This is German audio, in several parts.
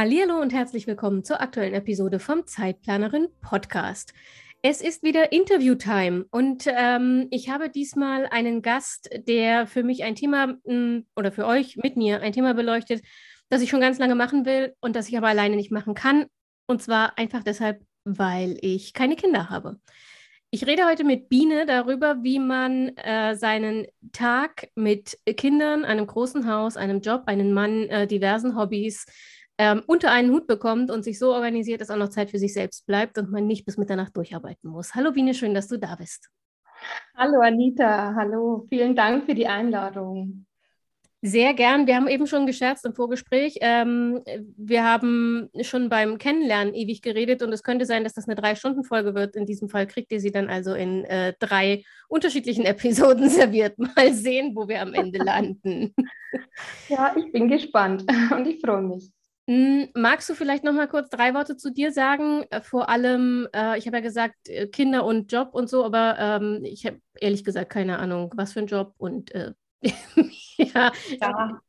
Hallo und herzlich willkommen zur aktuellen Episode vom Zeitplanerin Podcast. Es ist wieder Interview-Time und ähm, ich habe diesmal einen Gast, der für mich ein Thema hm, oder für euch mit mir ein Thema beleuchtet, das ich schon ganz lange machen will und das ich aber alleine nicht machen kann. Und zwar einfach deshalb, weil ich keine Kinder habe. Ich rede heute mit Biene darüber, wie man äh, seinen Tag mit Kindern, einem großen Haus, einem Job, einem Mann, äh, diversen Hobbys, ähm, unter einen Hut bekommt und sich so organisiert, dass auch noch Zeit für sich selbst bleibt und man nicht bis Mitternacht durcharbeiten muss. Hallo Biene, schön, dass du da bist. Hallo Anita, hallo, vielen Dank für die Einladung. Sehr gern. Wir haben eben schon gescherzt im Vorgespräch. Ähm, wir haben schon beim Kennenlernen ewig geredet und es könnte sein, dass das eine Drei-Stunden-Folge wird. In diesem Fall kriegt ihr sie dann also in äh, drei unterschiedlichen Episoden serviert. Mal sehen, wo wir am Ende landen. Ja, ich bin gespannt und ich freue mich. Hm, magst du vielleicht noch mal kurz drei Worte zu dir sagen? Äh, vor allem, äh, ich habe ja gesagt, äh, Kinder und Job und so, aber ähm, ich habe ehrlich gesagt keine Ahnung, was für ein Job und äh, ja. ja.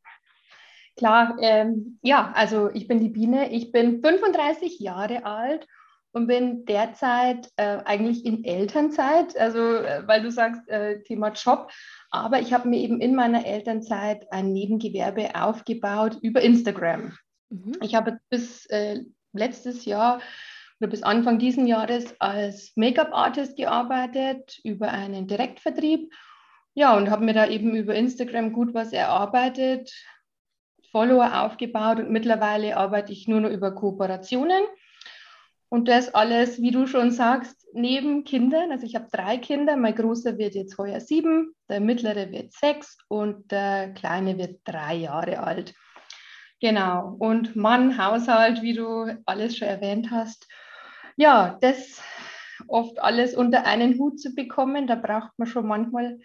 Klar, ähm, ja, also ich bin die Biene, ich bin 35 Jahre alt und bin derzeit äh, eigentlich in Elternzeit, also äh, weil du sagst, Thema Job, aber ich habe mir eben in meiner Elternzeit ein Nebengewerbe aufgebaut über Instagram. Mhm. Ich habe bis äh, letztes Jahr oder bis Anfang diesen Jahres als Make-up-Artist gearbeitet über einen Direktvertrieb. Ja, und habe mir da eben über Instagram gut was erarbeitet, Follower aufgebaut und mittlerweile arbeite ich nur noch über Kooperationen. Und das alles, wie du schon sagst, neben Kindern. Also ich habe drei Kinder. Mein großer wird jetzt heuer sieben, der mittlere wird sechs und der kleine wird drei Jahre alt. Genau. Und Mann, Haushalt, wie du alles schon erwähnt hast. Ja, das oft alles unter einen Hut zu bekommen, da braucht man schon manchmal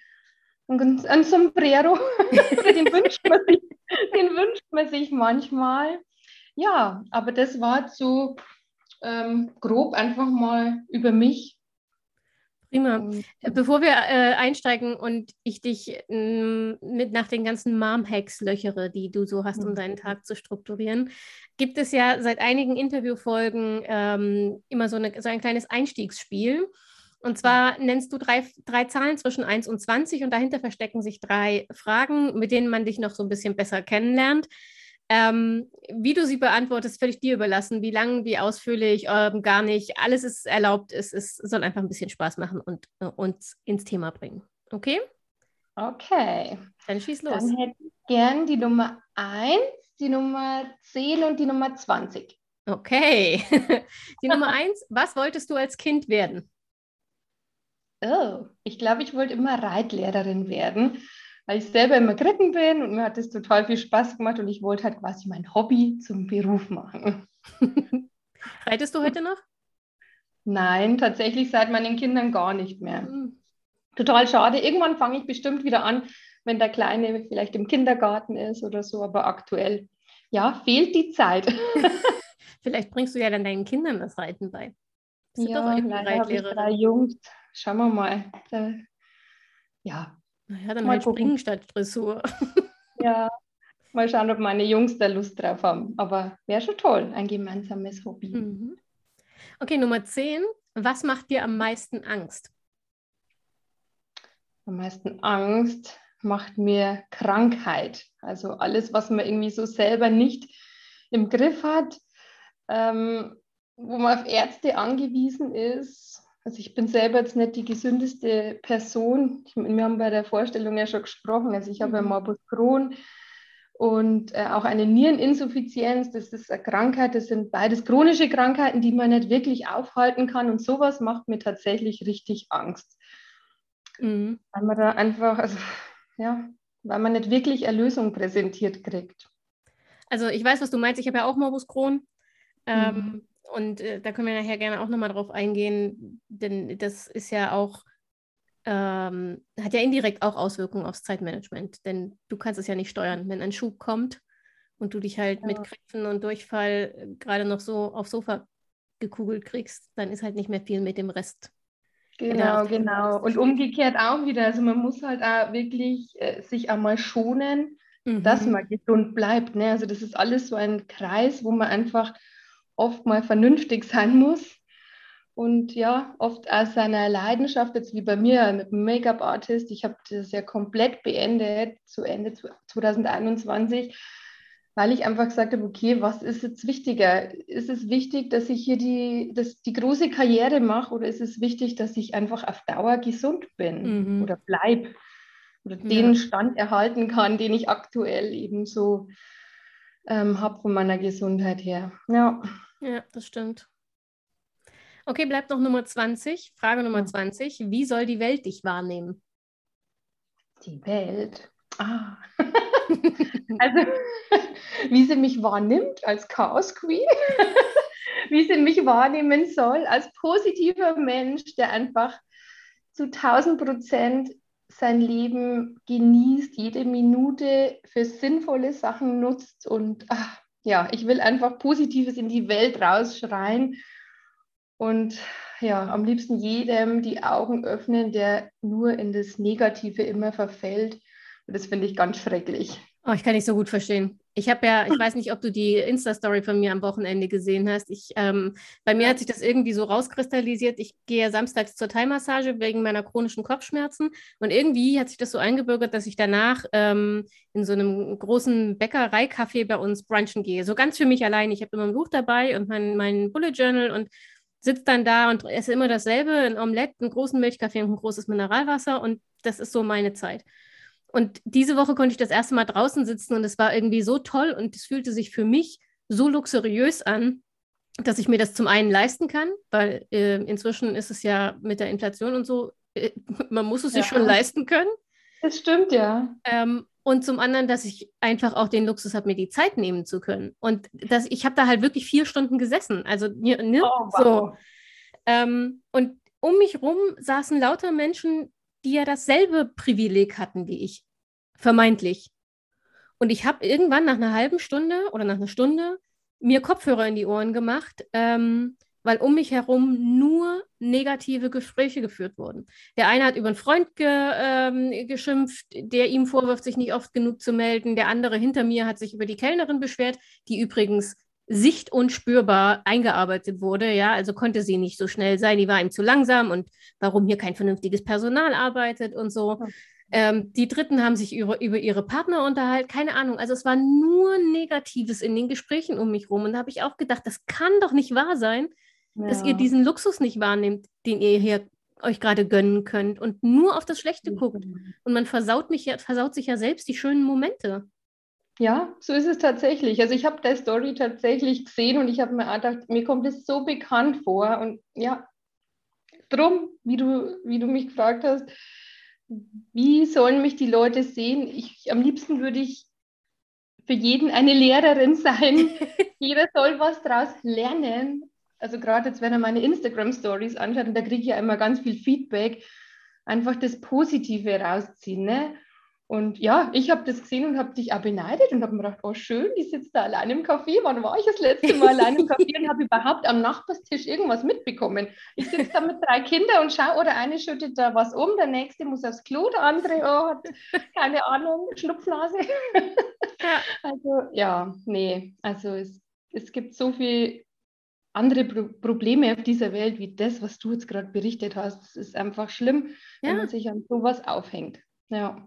ein, Sombrero. den, wünscht man sich, den wünscht man sich manchmal. Ja, aber das war zu ähm, grob einfach mal über mich Prima. Und, Bevor wir äh, einsteigen und ich dich äh, mit nach den ganzen Mom-Hacks löchere, die du so hast, um mhm. deinen Tag zu strukturieren, gibt es ja seit einigen Interviewfolgen ähm, immer so, eine, so ein kleines Einstiegsspiel. Und zwar nennst du drei, drei Zahlen zwischen 1 und 20 und dahinter verstecken sich drei Fragen, mit denen man dich noch so ein bisschen besser kennenlernt. Ähm, wie du sie beantwortest, völlig dir überlassen. Wie lang, wie ausführlich, ähm, gar nicht. Alles ist erlaubt. Es, es soll einfach ein bisschen Spaß machen und äh, uns ins Thema bringen. Okay? Okay. Dann schieß los. Dann hätte ich gern die Nummer 1, die Nummer 10 und die Nummer 20. Okay. die Nummer 1, was wolltest du als Kind werden? Oh, ich glaube, ich wollte immer Reitlehrerin werden weil ich selber immer geritten bin und mir hat das total viel Spaß gemacht und ich wollte halt quasi mein Hobby zum Beruf machen. Reitest du heute noch? Nein, tatsächlich seit meinen Kindern gar nicht mehr. Mhm. Total schade. Irgendwann fange ich bestimmt wieder an, wenn der Kleine vielleicht im Kindergarten ist oder so, aber aktuell, ja, fehlt die Zeit. vielleicht bringst du ja dann deinen Kindern das Reiten bei. Bist ja, leider habe ich drei Jungs. Schauen wir mal. Ja, naja, dann mal halt springen statt Dressur. Ja, mal schauen, ob meine Jungs da Lust drauf haben. Aber wäre schon toll, ein gemeinsames Hobby. Mhm. Okay, Nummer 10. Was macht dir am meisten Angst? Am meisten Angst macht mir Krankheit. Also alles, was man irgendwie so selber nicht im Griff hat, ähm, wo man auf Ärzte angewiesen ist, also ich bin selber jetzt nicht die gesündeste Person. Ich, wir haben bei der Vorstellung ja schon gesprochen. Also ich habe mhm. Morbus Crohn und äh, auch eine Niereninsuffizienz. Das ist eine Krankheit. Das sind beides chronische Krankheiten, die man nicht wirklich aufhalten kann. Und sowas macht mir tatsächlich richtig Angst. Mhm. Weil man da einfach, also ja, weil man nicht wirklich Erlösung präsentiert kriegt. Also ich weiß, was du meinst. Ich habe ja auch Morbus Crohn. Ähm, mhm Und äh, da können wir nachher gerne auch nochmal drauf eingehen, denn das ist ja auch, ähm, hat ja indirekt auch Auswirkungen aufs Zeitmanagement, denn du kannst es ja nicht steuern. Wenn ein Schub kommt und du dich halt ja. mit Krämpfen und Durchfall äh, gerade noch so aufs Sofa gekugelt kriegst, dann ist halt nicht mehr viel mit dem Rest. Genau, genau. Und umgekehrt auch wieder. Also man muss halt auch wirklich äh, sich einmal schonen, mhm. dass man gesund bleibt. Ne? Also das ist alles so ein Kreis, wo man einfach oft mal vernünftig sein muss. Und ja, oft aus seiner Leidenschaft, jetzt wie bei mir mit dem Make-up-Artist, ich habe das ja komplett beendet, zu Ende 2021, weil ich einfach gesagt habe, okay, was ist jetzt wichtiger? Ist es wichtig, dass ich hier die, das, die große Karriere mache oder ist es wichtig, dass ich einfach auf Dauer gesund bin mhm. oder bleibe oder ja. den Stand erhalten kann, den ich aktuell eben so ähm, habe von meiner Gesundheit her. Ja. ja, das stimmt. Okay, bleibt noch Nummer 20. Frage Nummer 20. Wie soll die Welt dich wahrnehmen? Die Welt. Ah. also, wie sie mich wahrnimmt als Chaos Queen, wie sie mich wahrnehmen soll als positiver Mensch, der einfach zu 1000 Prozent sein Leben genießt, jede Minute für sinnvolle Sachen nutzt und ach, ja, ich will einfach Positives in die Welt rausschreien und ja, am liebsten jedem die Augen öffnen, der nur in das Negative immer verfällt. Und das finde ich ganz schrecklich. Oh, ich kann nicht so gut verstehen. Ich habe ja, ich weiß nicht, ob du die Insta-Story von mir am Wochenende gesehen hast. Ich, ähm, bei mir hat sich das irgendwie so rauskristallisiert. Ich gehe ja samstags zur Thai-Massage wegen meiner chronischen Kopfschmerzen. Und irgendwie hat sich das so eingebürgert, dass ich danach ähm, in so einem großen Bäckereikaffee bei uns brunchen gehe. So ganz für mich allein. Ich habe immer ein Buch dabei und mein, mein Bullet Journal und sitze dann da und esse immer dasselbe: ein Omelette, einen großen Milchkaffee und ein großes Mineralwasser. Und das ist so meine Zeit. Und diese Woche konnte ich das erste Mal draußen sitzen und es war irgendwie so toll und es fühlte sich für mich so luxuriös an, dass ich mir das zum einen leisten kann, weil äh, inzwischen ist es ja mit der Inflation und so, äh, man muss es sich schon leisten können. Das stimmt, ja. Ähm, und zum anderen, dass ich einfach auch den Luxus habe, mir die Zeit nehmen zu können. Und dass ich habe da halt wirklich vier Stunden gesessen. Also ne, oh, wow. so. Ähm, und um mich rum saßen lauter Menschen, die ja dasselbe Privileg hatten wie ich, vermeintlich. Und ich habe irgendwann nach einer halben Stunde oder nach einer Stunde mir Kopfhörer in die Ohren gemacht, ähm, weil um mich herum nur negative Gespräche geführt wurden. Der eine hat über einen Freund ge, ähm, geschimpft, der ihm vorwirft, sich nicht oft genug zu melden. Der andere hinter mir hat sich über die Kellnerin beschwert, die übrigens sicht- und spürbar eingearbeitet wurde. Ja, also konnte sie nicht so schnell sein, die war ihm zu langsam und warum hier kein vernünftiges Personal arbeitet und so. Ähm, die Dritten haben sich über, über ihre Partner unterhalten, keine Ahnung. Also es war nur Negatives in den Gesprächen um mich rum. Und da habe ich auch gedacht, das kann doch nicht wahr sein, ja. dass ihr diesen Luxus nicht wahrnehmt, den ihr hier euch gerade gönnen könnt und nur auf das Schlechte guckt. Und man versaut, mich ja, versaut sich ja selbst die schönen Momente. Ja, so ist es tatsächlich. Also ich habe der Story tatsächlich gesehen und ich habe mir gedacht, mir kommt es so bekannt vor. Und ja, drum, wie du, wie du mich gefragt hast, wie sollen mich die Leute sehen? Ich, am liebsten würde ich für jeden eine Lehrerin sein. Jeder soll was daraus lernen. Also gerade jetzt, wenn er meine Instagram-Stories anschaut, und da kriege ich ja immer ganz viel Feedback, einfach das Positive rausziehen. Ne? Und ja, ich habe das gesehen und habe dich auch beneidet und habe mir gedacht, oh schön, die sitzt da allein im Café. Wann war ich das letzte Mal allein im Café und habe überhaupt am Nachbarstisch irgendwas mitbekommen? Ich sitze da mit drei Kindern und schaue, oder eine schüttet da was um, der nächste muss aufs Klo, der andere oh, hat keine Ahnung, Schnupfnase. Ja. Also ja, nee, also es, es gibt so viele andere Pro Probleme auf dieser Welt wie das, was du jetzt gerade berichtet hast. Es ist einfach schlimm, ja. wenn man sich an sowas aufhängt. Ja.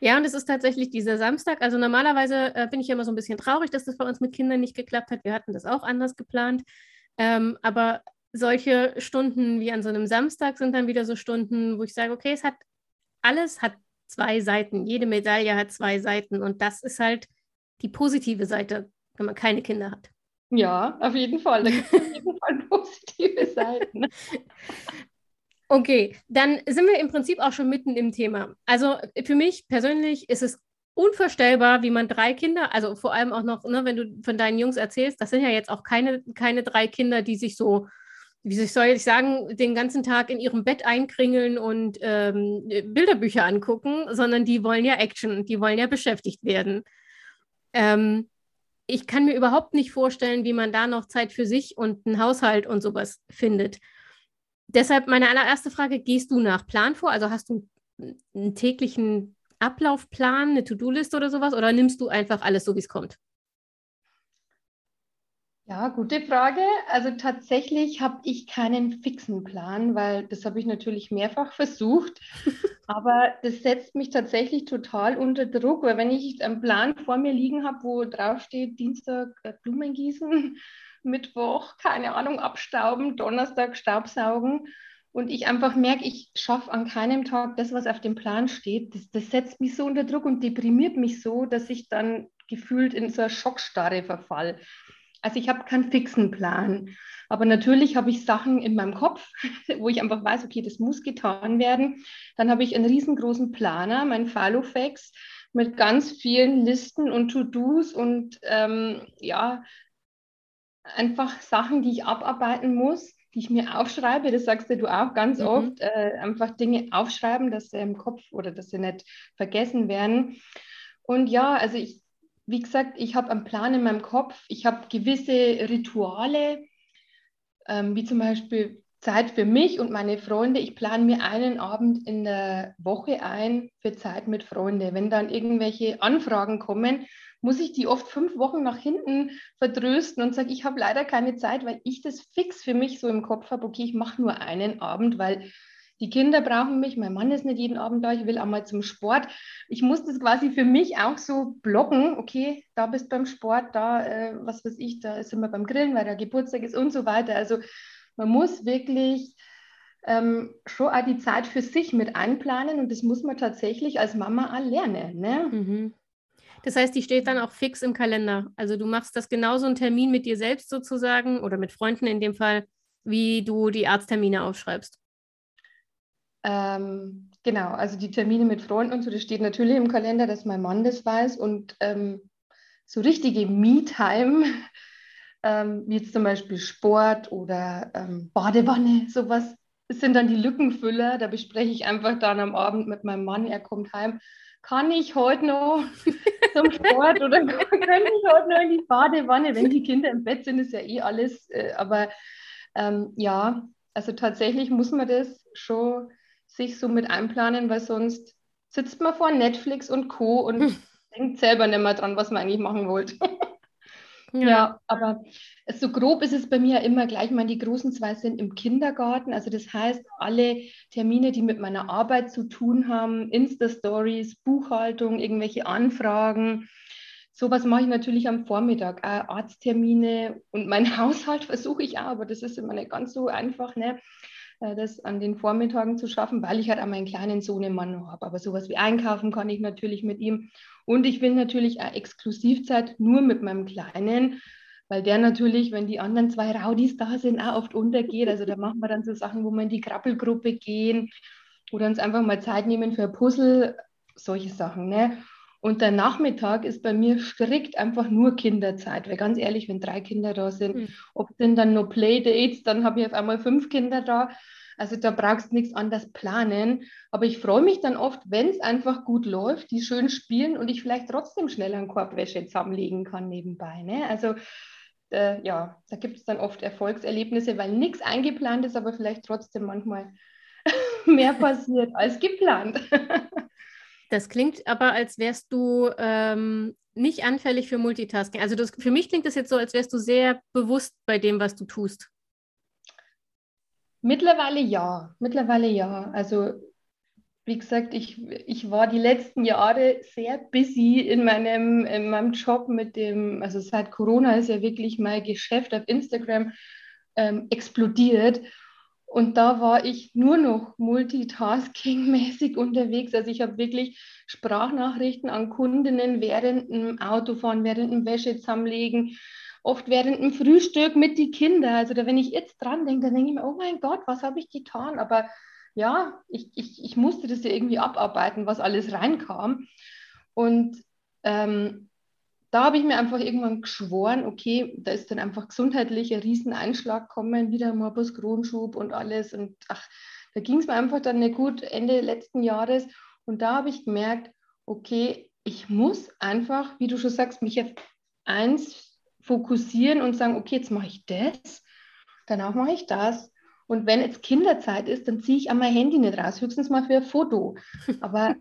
Ja, und es ist tatsächlich dieser Samstag. Also normalerweise äh, bin ich ja immer so ein bisschen traurig, dass das bei uns mit Kindern nicht geklappt hat. Wir hatten das auch anders geplant. Ähm, aber solche Stunden wie an so einem Samstag sind dann wieder so Stunden, wo ich sage, okay, es hat alles hat zwei Seiten. Jede Medaille hat zwei Seiten. Und das ist halt die positive Seite, wenn man keine Kinder hat. Ja, auf jeden Fall. Da gibt es auf jeden Fall positive Seiten. Okay, dann sind wir im Prinzip auch schon mitten im Thema. Also für mich persönlich ist es unvorstellbar, wie man drei Kinder, also vor allem auch noch, ne, wenn du von deinen Jungs erzählst, das sind ja jetzt auch keine, keine drei Kinder, die sich so, wie soll ich sagen, den ganzen Tag in ihrem Bett einkringeln und ähm, Bilderbücher angucken, sondern die wollen ja Action, die wollen ja beschäftigt werden. Ähm, ich kann mir überhaupt nicht vorstellen, wie man da noch Zeit für sich und einen Haushalt und sowas findet. Deshalb meine allererste Frage, gehst du nach Plan vor? Also hast du einen täglichen Ablaufplan, eine To-Do-Liste oder sowas? Oder nimmst du einfach alles so, wie es kommt? Ja, gute Frage. Also tatsächlich habe ich keinen fixen Plan, weil das habe ich natürlich mehrfach versucht. Aber das setzt mich tatsächlich total unter Druck, weil wenn ich einen Plan vor mir liegen habe, wo draufsteht Dienstag äh, Blumen gießen, Mittwoch, keine Ahnung, abstauben, Donnerstag Staubsaugen und ich einfach merke, ich schaffe an keinem Tag das, was auf dem Plan steht, das, das setzt mich so unter Druck und deprimiert mich so, dass ich dann gefühlt in so eine Schockstarre verfall. Also ich habe keinen fixen Plan. Aber natürlich habe ich Sachen in meinem Kopf, wo ich einfach weiß, okay, das muss getan werden. Dann habe ich einen riesengroßen Planer, mein Filofax, mit ganz vielen Listen und To-Dos und ähm, ja, einfach Sachen, die ich abarbeiten muss, die ich mir aufschreibe. Das sagst du auch ganz mhm. oft. Äh, einfach Dinge aufschreiben, dass sie im Kopf oder dass sie nicht vergessen werden. Und ja, also ich, wie gesagt, ich habe einen Plan in meinem Kopf, ich habe gewisse Rituale, ähm, wie zum Beispiel Zeit für mich und meine Freunde. Ich plane mir einen Abend in der Woche ein für Zeit mit Freunden. Wenn dann irgendwelche Anfragen kommen, muss ich die oft fünf Wochen nach hinten verdrösten und sage, ich habe leider keine Zeit, weil ich das fix für mich so im Kopf habe, okay, ich mache nur einen Abend, weil die Kinder brauchen mich, mein Mann ist nicht jeden Abend da, ich will auch mal zum Sport. Ich muss das quasi für mich auch so blocken, okay, da bist du beim Sport, da, äh, was weiß ich, da sind wir beim Grillen, weil der Geburtstag ist und so weiter. Also man muss wirklich ähm, schon auch die Zeit für sich mit einplanen und das muss man tatsächlich als Mama auch lernen. Ne? Mhm. Das heißt, die steht dann auch fix im Kalender. Also du machst das genauso einen Termin mit dir selbst sozusagen oder mit Freunden in dem Fall, wie du die Arzttermine aufschreibst. Ähm, genau, also die Termine mit Freunden und so, das steht natürlich im Kalender, dass mein Mann das weiß. Und ähm, so richtige Me-Time, ähm, wie jetzt zum Beispiel Sport oder ähm, Badewanne, sowas, das sind dann die Lückenfüller. Da bespreche ich einfach dann am Abend mit meinem Mann, er kommt heim. Kann ich heute noch zum Sport oder könnte ich heute noch in die Badewanne? Wenn die Kinder im Bett sind, ist ja eh alles. Äh, aber ähm, ja, also tatsächlich muss man das schon sich so mit einplanen, weil sonst sitzt man vor Netflix und Co. und hm. denkt selber nicht mehr dran, was man eigentlich machen wollte. ja. aber so grob ist es bei mir immer gleich. Ich meine, die großen zwei sind im Kindergarten. Also das heißt, alle Termine, die mit meiner Arbeit zu tun haben, Insta-Stories, Buchhaltung, irgendwelche Anfragen, sowas mache ich natürlich am Vormittag. Auch Arzttermine und mein Haushalt versuche ich auch, aber das ist immer nicht ganz so einfach. Ne? Äh, das an den Vormittagen zu schaffen, weil ich halt auch meinen kleinen Sohnemann habe. Aber sowas wie einkaufen kann ich natürlich mit ihm. Und ich will natürlich auch Exklusivzeit nur mit meinem Kleinen, weil der natürlich, wenn die anderen zwei Raudis da sind, auch oft untergeht. Also da machen wir dann so Sachen, wo wir in die Krabbelgruppe gehen oder uns einfach mal Zeit nehmen für ein Puzzle, solche Sachen. Ne? Und der Nachmittag ist bei mir strikt einfach nur Kinderzeit, weil ganz ehrlich, wenn drei Kinder da sind, mhm. ob sind dann nur Playdates, dann habe ich auf einmal fünf Kinder da. Also da brauchst du nichts anderes planen. Aber ich freue mich dann oft, wenn es einfach gut läuft, die schön spielen und ich vielleicht trotzdem schnell einen Korbwäsche zusammenlegen kann nebenbei. Ne? Also äh, ja, da gibt es dann oft Erfolgserlebnisse, weil nichts eingeplant ist, aber vielleicht trotzdem manchmal mehr passiert als geplant. Das klingt aber, als wärst du ähm, nicht anfällig für Multitasking. Also das, für mich klingt das jetzt so, als wärst du sehr bewusst bei dem, was du tust. Mittlerweile ja, mittlerweile ja. Also wie gesagt, ich, ich war die letzten Jahre sehr busy in meinem, in meinem Job mit dem, also seit Corona ist ja wirklich mein Geschäft auf Instagram ähm, explodiert. Und da war ich nur noch multitasking-mäßig unterwegs. Also ich habe wirklich Sprachnachrichten an Kundinnen während dem Autofahren, während dem Wäsche zusammenlegen, oft während dem Frühstück mit den Kindern. Also da, wenn ich jetzt dran denke, dann denke ich mir, oh mein Gott, was habe ich getan? Aber ja, ich, ich, ich musste das ja irgendwie abarbeiten, was alles reinkam. Und ähm, da habe ich mir einfach irgendwann geschworen, okay, da ist dann einfach gesundheitlich ein Rieseneinschlag kommen, wieder Morbus Kronschub und alles. Und ach, da ging es mir einfach dann nicht gut Ende letzten Jahres. Und da habe ich gemerkt, okay, ich muss einfach, wie du schon sagst, mich auf eins fokussieren und sagen, okay, jetzt mache ich das, danach mache ich das. Und wenn jetzt Kinderzeit ist, dann ziehe ich an mein Handy nicht raus, höchstens mal für ein Foto. Aber,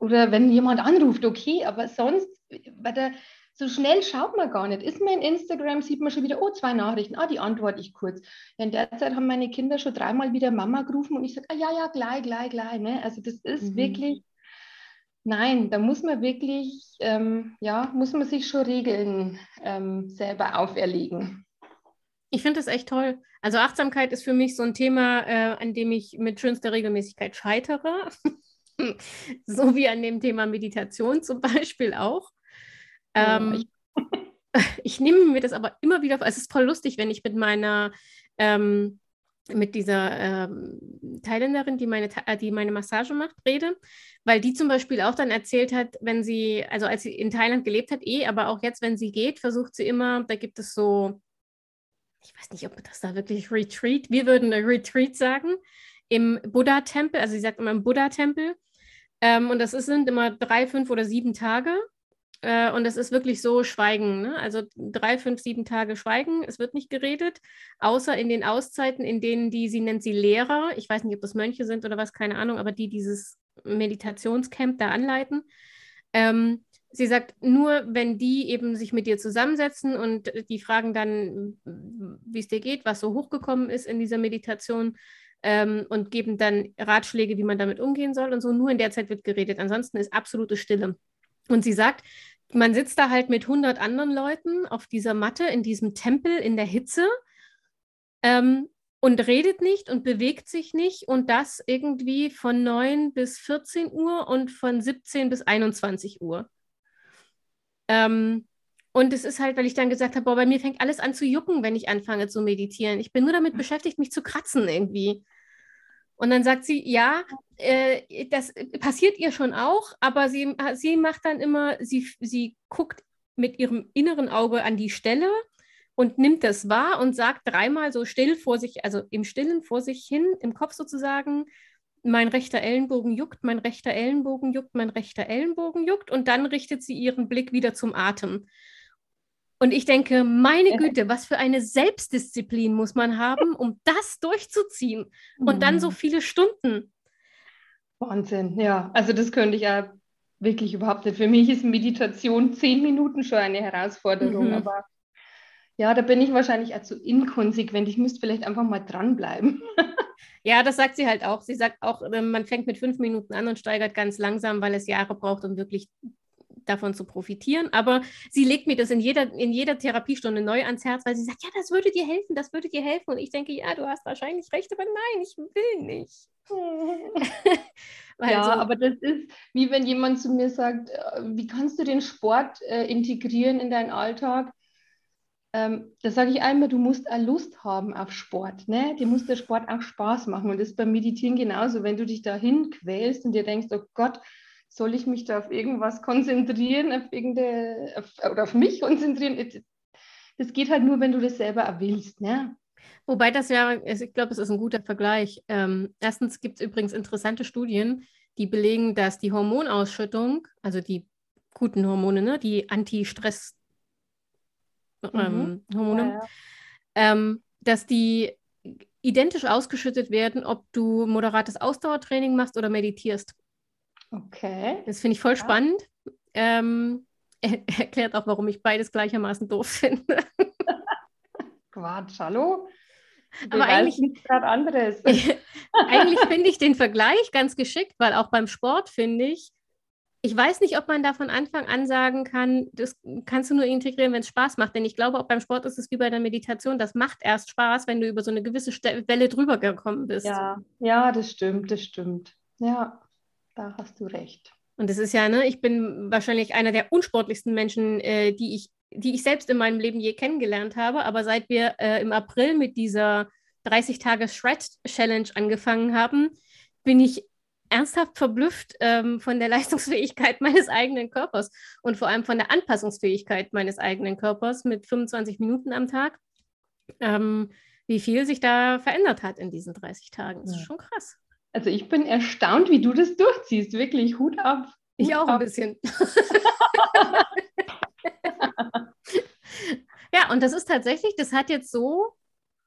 oder wenn jemand anruft, okay, aber sonst, bei der, so schnell schaut man gar nicht. Ist man in Instagram, sieht man schon wieder, oh, zwei Nachrichten, ah, die antworte ich kurz. Ja, in der Zeit haben meine Kinder schon dreimal wieder Mama gerufen und ich sage, ah ja, ja, gleich, gleich, gleich. Ne? Also das ist mhm. wirklich, nein, da muss man wirklich, ähm, ja, muss man sich schon Regeln ähm, selber auferlegen. Ich finde das echt toll. Also Achtsamkeit ist für mich so ein Thema, äh, an dem ich mit schönster Regelmäßigkeit scheitere. so wie an dem Thema Meditation zum Beispiel auch. Ähm, ich nehme mir das aber immer wieder vor. Es ist voll lustig, wenn ich mit meiner, ähm, mit dieser ähm, Thailänderin, die meine, äh, die meine Massage macht, rede, weil die zum Beispiel auch dann erzählt hat, wenn sie, also als sie in Thailand gelebt hat, eh, aber auch jetzt, wenn sie geht, versucht sie immer, da gibt es so, ich weiß nicht, ob das da wirklich Retreat, wir würden Retreat sagen, im Buddha-Tempel, also sie sagt immer im Buddha-Tempel. Ähm, und das ist, sind immer drei, fünf oder sieben Tage. Äh, und es ist wirklich so Schweigen. Ne? Also drei, fünf, sieben Tage Schweigen. Es wird nicht geredet, außer in den Auszeiten, in denen die, sie nennt sie Lehrer, ich weiß nicht, ob das Mönche sind oder was, keine Ahnung, aber die dieses Meditationscamp da anleiten. Ähm, sie sagt, nur wenn die eben sich mit dir zusammensetzen und die fragen dann, wie es dir geht, was so hochgekommen ist in dieser Meditation ähm, und geben dann Ratschläge, wie man damit umgehen soll und so. Nur in der Zeit wird geredet. Ansonsten ist absolute Stille. Und sie sagt, man sitzt da halt mit 100 anderen Leuten auf dieser Matte in diesem Tempel in der Hitze ähm, und redet nicht und bewegt sich nicht und das irgendwie von 9 bis 14 Uhr und von 17 bis 21 Uhr. Ähm, und es ist halt, weil ich dann gesagt habe, boah, bei mir fängt alles an zu jucken, wenn ich anfange zu meditieren. Ich bin nur damit beschäftigt, mich zu kratzen irgendwie. Und dann sagt sie, ja, äh, das passiert ihr schon auch, aber sie, sie macht dann immer, sie, sie guckt mit ihrem inneren Auge an die Stelle und nimmt das wahr und sagt dreimal so still vor sich, also im Stillen vor sich hin, im Kopf sozusagen, mein rechter Ellenbogen juckt, mein rechter Ellenbogen juckt, mein rechter Ellenbogen juckt und dann richtet sie ihren Blick wieder zum Atem. Und ich denke, meine Güte, was für eine Selbstdisziplin muss man haben, um das durchzuziehen und dann so mhm. viele Stunden. Wahnsinn, ja. Also das könnte ich ja wirklich überhaupt nicht. Für mich ist Meditation zehn Minuten schon eine Herausforderung, mhm. aber ja, da bin ich wahrscheinlich also inkonsequent. Ich müsste vielleicht einfach mal dranbleiben. ja, das sagt sie halt auch. Sie sagt auch, ähm, man fängt mit fünf Minuten an und steigert ganz langsam, weil es Jahre braucht, um wirklich davon zu profitieren. Aber sie legt mir das in jeder, in jeder Therapiestunde neu ans Herz, weil sie sagt, ja, das würde dir helfen, das würde dir helfen. Und ich denke, ja, du hast wahrscheinlich recht, aber nein, ich will nicht. ja, so, aber das ist wie wenn jemand zu mir sagt, äh, wie kannst du den Sport äh, integrieren in deinen Alltag? Ähm, da sage ich einmal, du musst auch Lust haben auf Sport. Ne? Dir muss der Sport auch Spaß machen. Und das ist beim Meditieren genauso. Wenn du dich dahin quälst und dir denkst, oh Gott, soll ich mich da auf irgendwas konzentrieren, auf irgendeine, auf, oder auf mich konzentrieren? Das geht halt nur, wenn du das selber willst. Ne? Wobei das ja, ich glaube, es ist ein guter Vergleich. Ähm, erstens gibt es übrigens interessante Studien, die belegen, dass die Hormonausschüttung, also die guten Hormone, ne, die Anti-Stress ähm, mhm. Ja, ja. Ähm, dass die identisch ausgeschüttet werden, ob du moderates Ausdauertraining machst oder meditierst. Okay. Das finde ich voll ja. spannend. Ähm, er, erklärt auch, warum ich beides gleichermaßen doof finde. Quatsch, hallo? Du Aber eigentlich anderes. eigentlich finde ich den Vergleich ganz geschickt, weil auch beim Sport finde ich, ich weiß nicht, ob man da von Anfang an sagen kann, das kannst du nur integrieren, wenn es Spaß macht. Denn ich glaube, auch beim Sport ist es wie bei der Meditation, das macht erst Spaß, wenn du über so eine gewisse Welle drüber gekommen bist. Ja, ja, das stimmt, das stimmt. Ja. Da hast du recht. Und das ist ja, ne, ich bin wahrscheinlich einer der unsportlichsten Menschen, äh, die, ich, die ich selbst in meinem Leben je kennengelernt habe. Aber seit wir äh, im April mit dieser 30 Tage Shred Challenge angefangen haben, bin ich ernsthaft verblüfft ähm, von der Leistungsfähigkeit meines eigenen Körpers und vor allem von der Anpassungsfähigkeit meines eigenen Körpers mit 25 Minuten am Tag. Ähm, wie viel sich da verändert hat in diesen 30 Tagen. Das ist schon krass. Also ich bin erstaunt, wie du das durchziehst. Wirklich, Hut ab. Ich Hut auch ab. ein bisschen. ja, und das ist tatsächlich, das hat jetzt so,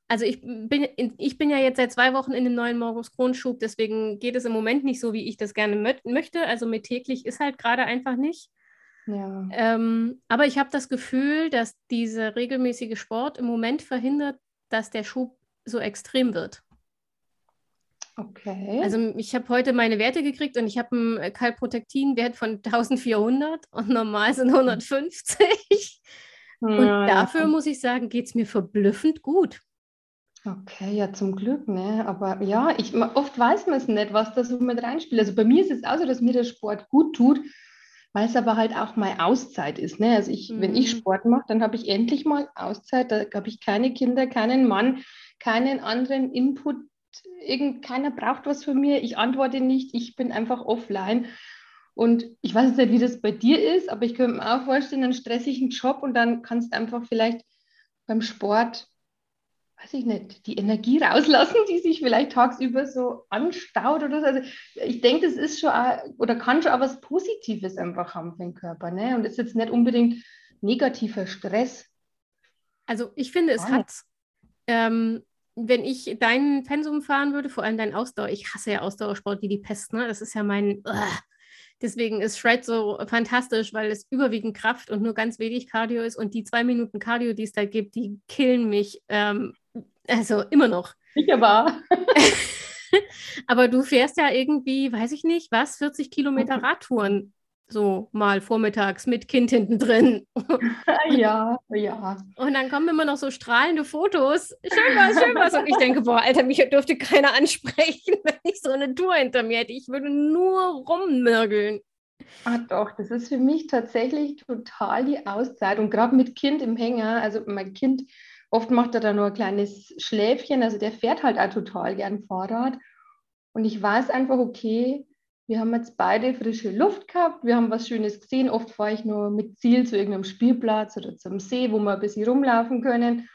also ich bin, ich bin ja jetzt seit zwei Wochen in dem neuen Morgus Kronschub, deswegen geht es im Moment nicht so, wie ich das gerne mö möchte. Also mit täglich ist halt gerade einfach nicht. Ja. Ähm, aber ich habe das Gefühl, dass dieser regelmäßige Sport im Moment verhindert, dass der Schub so extrem wird. Okay. Also ich habe heute meine Werte gekriegt und ich habe einen Kalprotektin-Wert von 1400 und normal sind 150. Ja, und dafür ja. muss ich sagen, geht es mir verblüffend gut. Okay, ja, zum Glück, ne? Aber ja, ich, oft weiß man es nicht, was da so mit reinspielt. Also bei mir ist es auch so, dass mir der Sport gut tut, weil es aber halt auch mal Auszeit ist. Ne? Also ich, mhm. wenn ich mhm. Sport mache, dann habe ich endlich mal Auszeit. Da habe ich keine Kinder, keinen Mann, keinen anderen Input. Irgend, keiner braucht was von mir. Ich antworte nicht. Ich bin einfach offline. Und ich weiß nicht, wie das bei dir ist, aber ich könnte mir auch vorstellen, einen stressigen Job und dann kannst du einfach vielleicht beim Sport weiß ich nicht, die Energie rauslassen, die sich vielleicht tagsüber so anstaut oder so. Also ich denke, das ist schon auch, oder kann schon auch was Positives einfach haben für den Körper. Ne? Und es ist jetzt nicht unbedingt negativer Stress. Also ich finde, es hat, ähm, wenn ich deinen Pensum fahren würde, vor allem dein Ausdauer, ich hasse ja Ausdauersport wie die Pest, ne? Das ist ja mein. Uh, deswegen ist Shred so fantastisch, weil es überwiegend Kraft und nur ganz wenig Cardio ist. Und die zwei Minuten Cardio, die es da gibt, die killen mich ähm, also immer noch. Sicher wahr. Aber du fährst ja irgendwie, weiß ich nicht, was, 40 Kilometer Radtouren so mal vormittags mit Kind hinten drin. ja, ja. Und dann kommen immer noch so strahlende Fotos. Schön was, schön was. Und ich denke, boah, Alter, mich dürfte keiner ansprechen, wenn ich so eine Tour hinter mir hätte. Ich würde nur rumnörgeln. Ah, doch, das ist für mich tatsächlich total die Auszeit. Und gerade mit Kind im Hänger, also mein Kind Oft macht er da nur ein kleines Schläfchen, also der fährt halt auch total gern Fahrrad. Und ich weiß einfach, okay, wir haben jetzt beide frische Luft gehabt, wir haben was Schönes gesehen. Oft fahre ich nur mit Ziel zu irgendeinem Spielplatz oder zum See, wo wir ein bisschen rumlaufen können.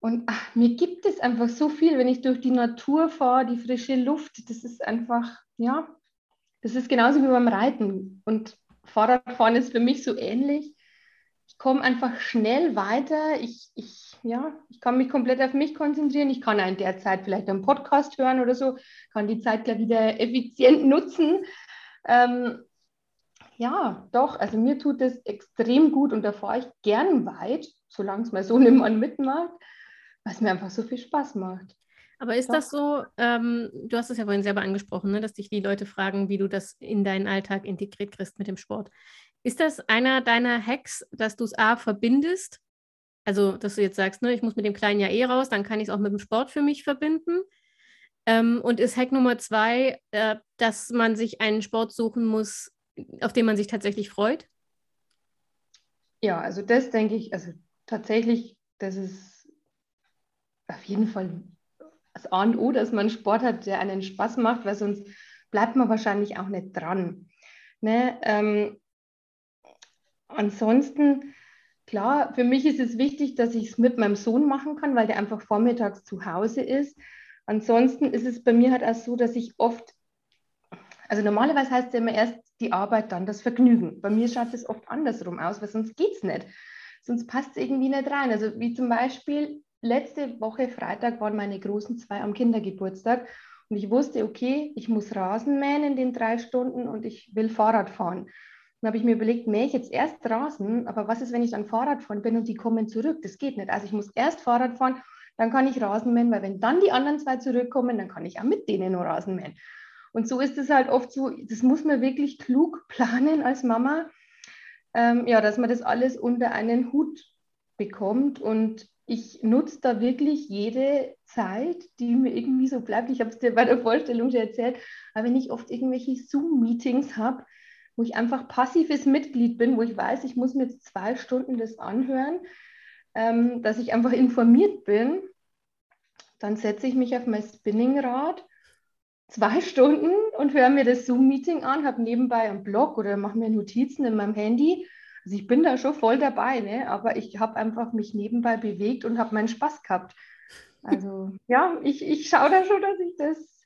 Und ach, mir gibt es einfach so viel, wenn ich durch die Natur fahre, die frische Luft, das ist einfach, ja, das ist genauso wie beim Reiten. Und Fahrradfahren ist für mich so ähnlich ich komme einfach schnell weiter. Ich, ich, ja, ich kann mich komplett auf mich konzentrieren. Ich kann in der Zeit vielleicht einen Podcast hören oder so, kann die Zeit gleich wieder effizient nutzen. Ähm, ja, doch, also mir tut es extrem gut und da fahre ich gern weit, solange es mein Sohn im Mann mitmacht, was mir einfach so viel Spaß macht. Aber ist doch. das so, ähm, du hast es ja vorhin selber angesprochen, ne, dass dich die Leute fragen, wie du das in deinen Alltag integriert kriegst mit dem Sport. Ist das einer deiner Hacks, dass du es A verbindest? Also, dass du jetzt sagst, ne, ich muss mit dem Kleinen ja eh raus, dann kann ich es auch mit dem Sport für mich verbinden. Ähm, und ist Hack Nummer zwei, äh, dass man sich einen Sport suchen muss, auf den man sich tatsächlich freut? Ja, also das denke ich, also tatsächlich, das ist auf jeden Fall das A und O, dass man Sport hat, der einen Spaß macht, weil sonst bleibt man wahrscheinlich auch nicht dran. Ne? Ähm, ansonsten, klar, für mich ist es wichtig, dass ich es mit meinem Sohn machen kann, weil der einfach vormittags zu Hause ist. Ansonsten ist es bei mir halt auch so, dass ich oft, also normalerweise heißt es immer erst die Arbeit, dann das Vergnügen. Bei mir schaut es oft andersrum aus, weil sonst geht es nicht. Sonst passt es irgendwie nicht rein. Also wie zum Beispiel letzte Woche Freitag waren meine großen zwei am Kindergeburtstag und ich wusste, okay, ich muss Rasen mähen in den drei Stunden und ich will Fahrrad fahren. Dann habe ich mir überlegt, mähe ich jetzt erst Rasen, aber was ist, wenn ich dann Fahrrad fahren bin und die kommen zurück? Das geht nicht. Also ich muss erst Fahrrad fahren, dann kann ich Rasen mähen, weil wenn dann die anderen zwei zurückkommen, dann kann ich auch mit denen nur Rasen mähen. Und so ist es halt oft so, das muss man wirklich klug planen als Mama, ähm, ja, dass man das alles unter einen Hut bekommt. Und ich nutze da wirklich jede Zeit, die mir irgendwie so bleibt. Ich habe es dir bei der Vorstellung schon erzählt, aber wenn ich oft irgendwelche Zoom-Meetings habe, wo ich einfach passives Mitglied bin, wo ich weiß, ich muss mir zwei Stunden das anhören, ähm, dass ich einfach informiert bin, dann setze ich mich auf mein Spinningrad zwei Stunden und höre mir das Zoom-Meeting an, habe nebenbei einen Blog oder mache mir Notizen in meinem Handy. Also ich bin da schon voll dabei, ne? aber ich habe einfach mich nebenbei bewegt und habe meinen Spaß gehabt. Also ja, ich, ich schaue da schon, dass ich das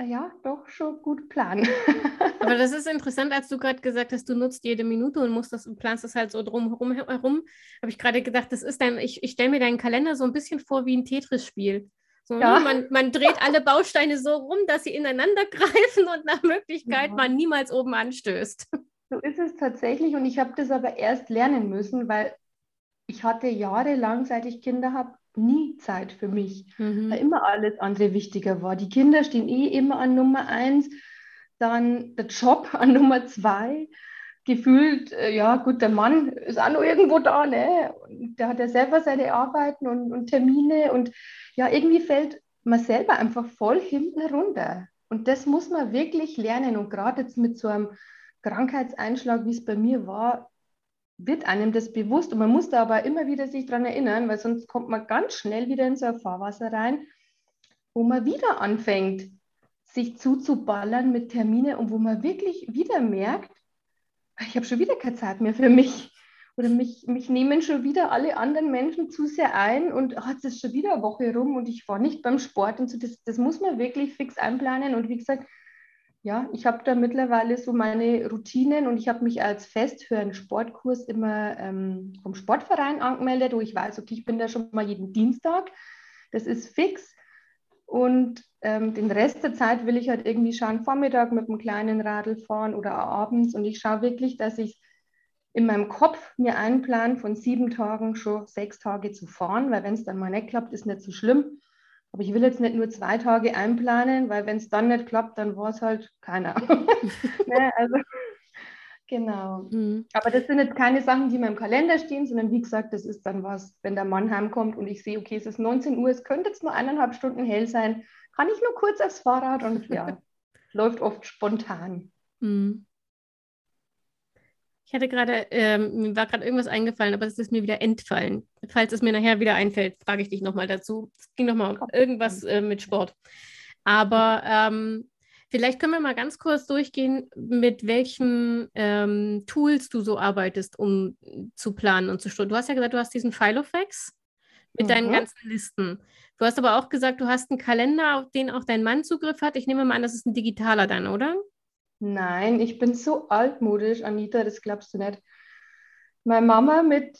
naja, doch schon gut planen. Aber das ist interessant, als du gerade gesagt hast, du nutzt jede Minute und musst das, planst das halt so drumherum herum. Habe ich gerade gedacht, das ist dein, ich, ich stelle mir deinen Kalender so ein bisschen vor wie ein Tetris-Spiel. So, ja. Ne, man, man, dreht alle Bausteine so rum, dass sie ineinander greifen und nach Möglichkeit ja. man niemals oben anstößt. So ist es tatsächlich und ich habe das aber erst lernen müssen, weil ich hatte jahrelang, seit ich Kinder habe, nie Zeit für mich, mhm. weil immer alles andere wichtiger war. Die Kinder stehen eh immer an Nummer eins, dann der Job an Nummer zwei. Gefühlt, äh, ja gut, der Mann ist auch noch irgendwo da, ne? der hat ja selber seine Arbeiten und, und Termine und ja, irgendwie fällt man selber einfach voll hinten runter. Und das muss man wirklich lernen. Und gerade jetzt mit so einem Krankheitseinschlag, wie es bei mir war, wird einem das bewusst und man muss da aber immer wieder sich daran erinnern, weil sonst kommt man ganz schnell wieder in so ein Fahrwasser rein, wo man wieder anfängt, sich zuzuballern mit Termine und wo man wirklich wieder merkt, ich habe schon wieder keine Zeit mehr für mich. Oder mich, mich nehmen schon wieder alle anderen Menschen zu sehr ein und oh, jetzt ist schon wieder eine Woche rum und ich war nicht beim Sport und so. Das, das muss man wirklich fix einplanen. Und wie gesagt, ja, ich habe da mittlerweile so meine Routinen und ich habe mich als fest für einen Sportkurs immer ähm, vom Sportverein angemeldet, wo ich weiß, okay, ich bin da schon mal jeden Dienstag. Das ist fix. Und ähm, den Rest der Zeit will ich halt irgendwie schauen, Vormittag mit einem kleinen Radl fahren oder abends. Und ich schaue wirklich, dass ich in meinem Kopf mir einplan, von sieben Tagen schon sechs Tage zu fahren, weil wenn es dann mal nicht klappt, ist nicht so schlimm. Aber ich will jetzt nicht nur zwei Tage einplanen, weil wenn es dann nicht klappt, dann war es halt keiner. ne, also, genau. Mhm. Aber das sind jetzt keine Sachen, die in meinem Kalender stehen, sondern wie gesagt, das ist dann was, wenn der Mann heimkommt und ich sehe, okay, es ist 19 Uhr, es könnte jetzt nur eineinhalb Stunden hell sein, kann ich nur kurz aufs Fahrrad und ja, läuft oft spontan. Mhm. Ich hatte gerade, ähm, mir war gerade irgendwas eingefallen, aber es ist mir wieder entfallen. Falls es mir nachher wieder einfällt, frage ich dich nochmal dazu. Es ging nochmal um irgendwas äh, mit Sport. Aber ähm, vielleicht können wir mal ganz kurz durchgehen, mit welchen ähm, Tools du so arbeitest, um zu planen und zu studieren. Du hast ja gesagt, du hast diesen Filofax mit mhm. deinen ganzen Listen. Du hast aber auch gesagt, du hast einen Kalender, auf den auch dein Mann Zugriff hat. Ich nehme mal an, das ist ein digitaler dann, oder? Nein, ich bin so altmodisch, Anita, das glaubst du nicht. Meine Mama mit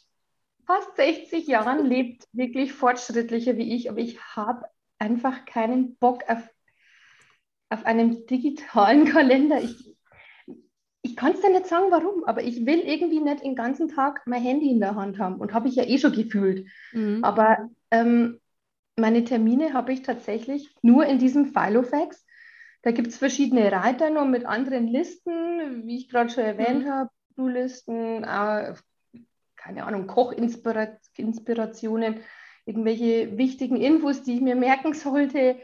fast 60 Jahren lebt wirklich fortschrittlicher wie ich, aber ich habe einfach keinen Bock auf, auf einen digitalen Kalender. Ich, ich kann es dir nicht sagen, warum, aber ich will irgendwie nicht den ganzen Tag mein Handy in der Hand haben und habe ich ja eh schon gefühlt. Mhm. Aber ähm, meine Termine habe ich tatsächlich nur in diesem Filofax da gibt es verschiedene Reiter noch mit anderen Listen, wie ich gerade schon erwähnt mhm. habe, To-Listen, äh, keine Ahnung, Kochinspirationen, irgendwelche wichtigen Infos, die ich mir merken sollte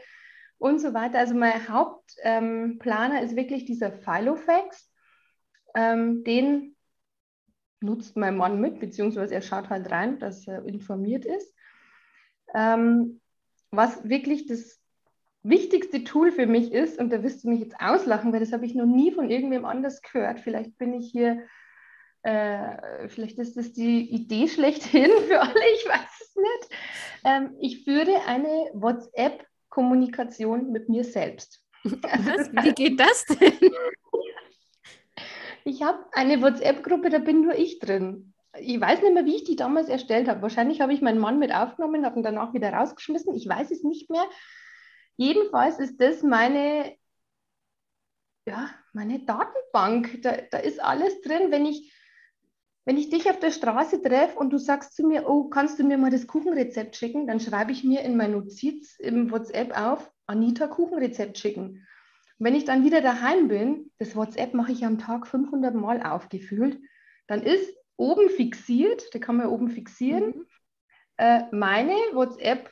und so weiter. Also mein Hauptplaner ähm, ist wirklich dieser Filofax. Ähm, den nutzt mein Mann mit, beziehungsweise er schaut halt rein, dass er informiert ist. Ähm, was wirklich das wichtigste Tool für mich ist, und da wirst du mich jetzt auslachen, weil das habe ich noch nie von irgendwem anders gehört. Vielleicht bin ich hier, äh, vielleicht ist das die Idee schlechthin für alle, ich weiß es nicht. Ähm, ich führe eine WhatsApp-Kommunikation mit mir selbst. Was? Wie geht das denn? Ich habe eine WhatsApp-Gruppe, da bin nur ich drin. Ich weiß nicht mehr, wie ich die damals erstellt habe. Wahrscheinlich habe ich meinen Mann mit aufgenommen, habe ihn danach wieder rausgeschmissen. Ich weiß es nicht mehr. Jedenfalls ist das meine, ja, meine Datenbank. Da, da ist alles drin. Wenn ich, wenn ich dich auf der Straße treffe und du sagst zu mir, oh, kannst du mir mal das Kuchenrezept schicken, dann schreibe ich mir in mein Notiz im WhatsApp auf, Anita Kuchenrezept schicken. Und wenn ich dann wieder daheim bin, das WhatsApp mache ich am Tag 500 Mal aufgefüllt, dann ist oben fixiert, da kann man oben fixieren, mhm. äh, meine WhatsApp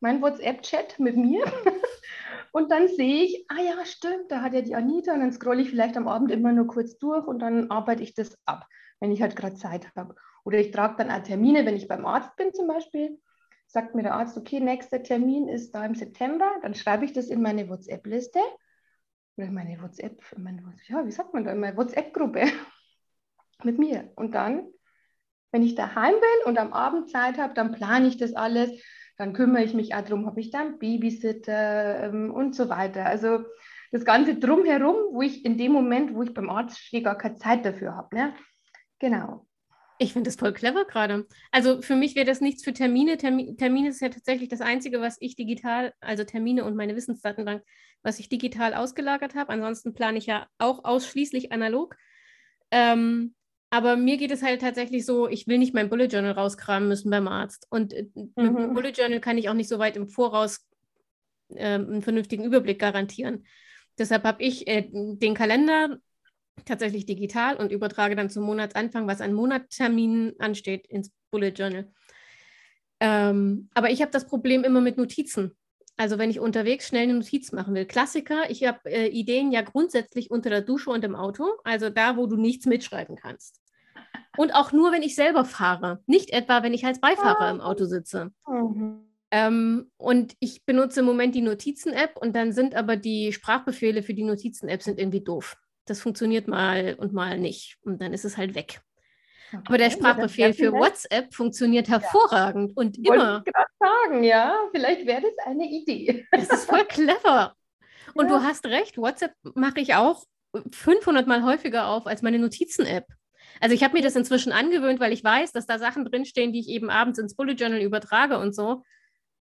mein WhatsApp-Chat mit mir. Und dann sehe ich, ah ja, stimmt, da hat ja die Anita. Und dann scrolle ich vielleicht am Abend immer nur kurz durch und dann arbeite ich das ab, wenn ich halt gerade Zeit habe. Oder ich trage dann auch Termine, wenn ich beim Arzt bin zum Beispiel, sagt mir der Arzt, okay, nächster Termin ist da im September, dann schreibe ich das in meine WhatsApp-Liste oder in meine WhatsApp, in meine, ja, wie sagt man da, in meine WhatsApp-Gruppe mit mir. Und dann, wenn ich daheim bin und am Abend Zeit habe, dann plane ich das alles, dann kümmere ich mich auch darum, habe ich dann Babysitter ähm, und so weiter. Also das Ganze drumherum, wo ich in dem Moment, wo ich beim Arzt stehe, gar keine Zeit dafür habe. Ne? Genau. Ich finde das voll clever gerade. Also für mich wäre das nichts für Termine. Termi Termine ist ja tatsächlich das Einzige, was ich digital, also Termine und meine Wissensdatenbank, was ich digital ausgelagert habe. Ansonsten plane ich ja auch ausschließlich analog. Ähm, aber mir geht es halt tatsächlich so, ich will nicht mein Bullet Journal rauskramen müssen beim Arzt. Und äh, mhm. mit dem Bullet Journal kann ich auch nicht so weit im Voraus äh, einen vernünftigen Überblick garantieren. Deshalb habe ich äh, den Kalender tatsächlich digital und übertrage dann zum Monatsanfang, was an Monatterminen ansteht, ins Bullet Journal. Ähm, aber ich habe das Problem immer mit Notizen. Also wenn ich unterwegs schnell eine Notiz machen will. Klassiker, ich habe äh, Ideen ja grundsätzlich unter der Dusche und im Auto, also da, wo du nichts mitschreiben kannst. Und auch nur, wenn ich selber fahre, nicht etwa, wenn ich als Beifahrer im Auto sitze. Mhm. Ähm, und ich benutze im Moment die Notizen-App und dann sind aber die Sprachbefehle für die Notizen-App sind irgendwie doof. Das funktioniert mal und mal nicht und dann ist es halt weg. Okay, Aber der Sprachbefehl für WhatsApp funktioniert hervorragend ja. und immer. Wollte ich gerade sagen, ja, vielleicht wäre das eine Idee. Das ist voll clever. Und ja. du hast recht, WhatsApp mache ich auch 500 Mal häufiger auf als meine Notizen-App. Also ich habe mir das inzwischen angewöhnt, weil ich weiß, dass da Sachen drinstehen, die ich eben abends ins Bullet Journal übertrage und so.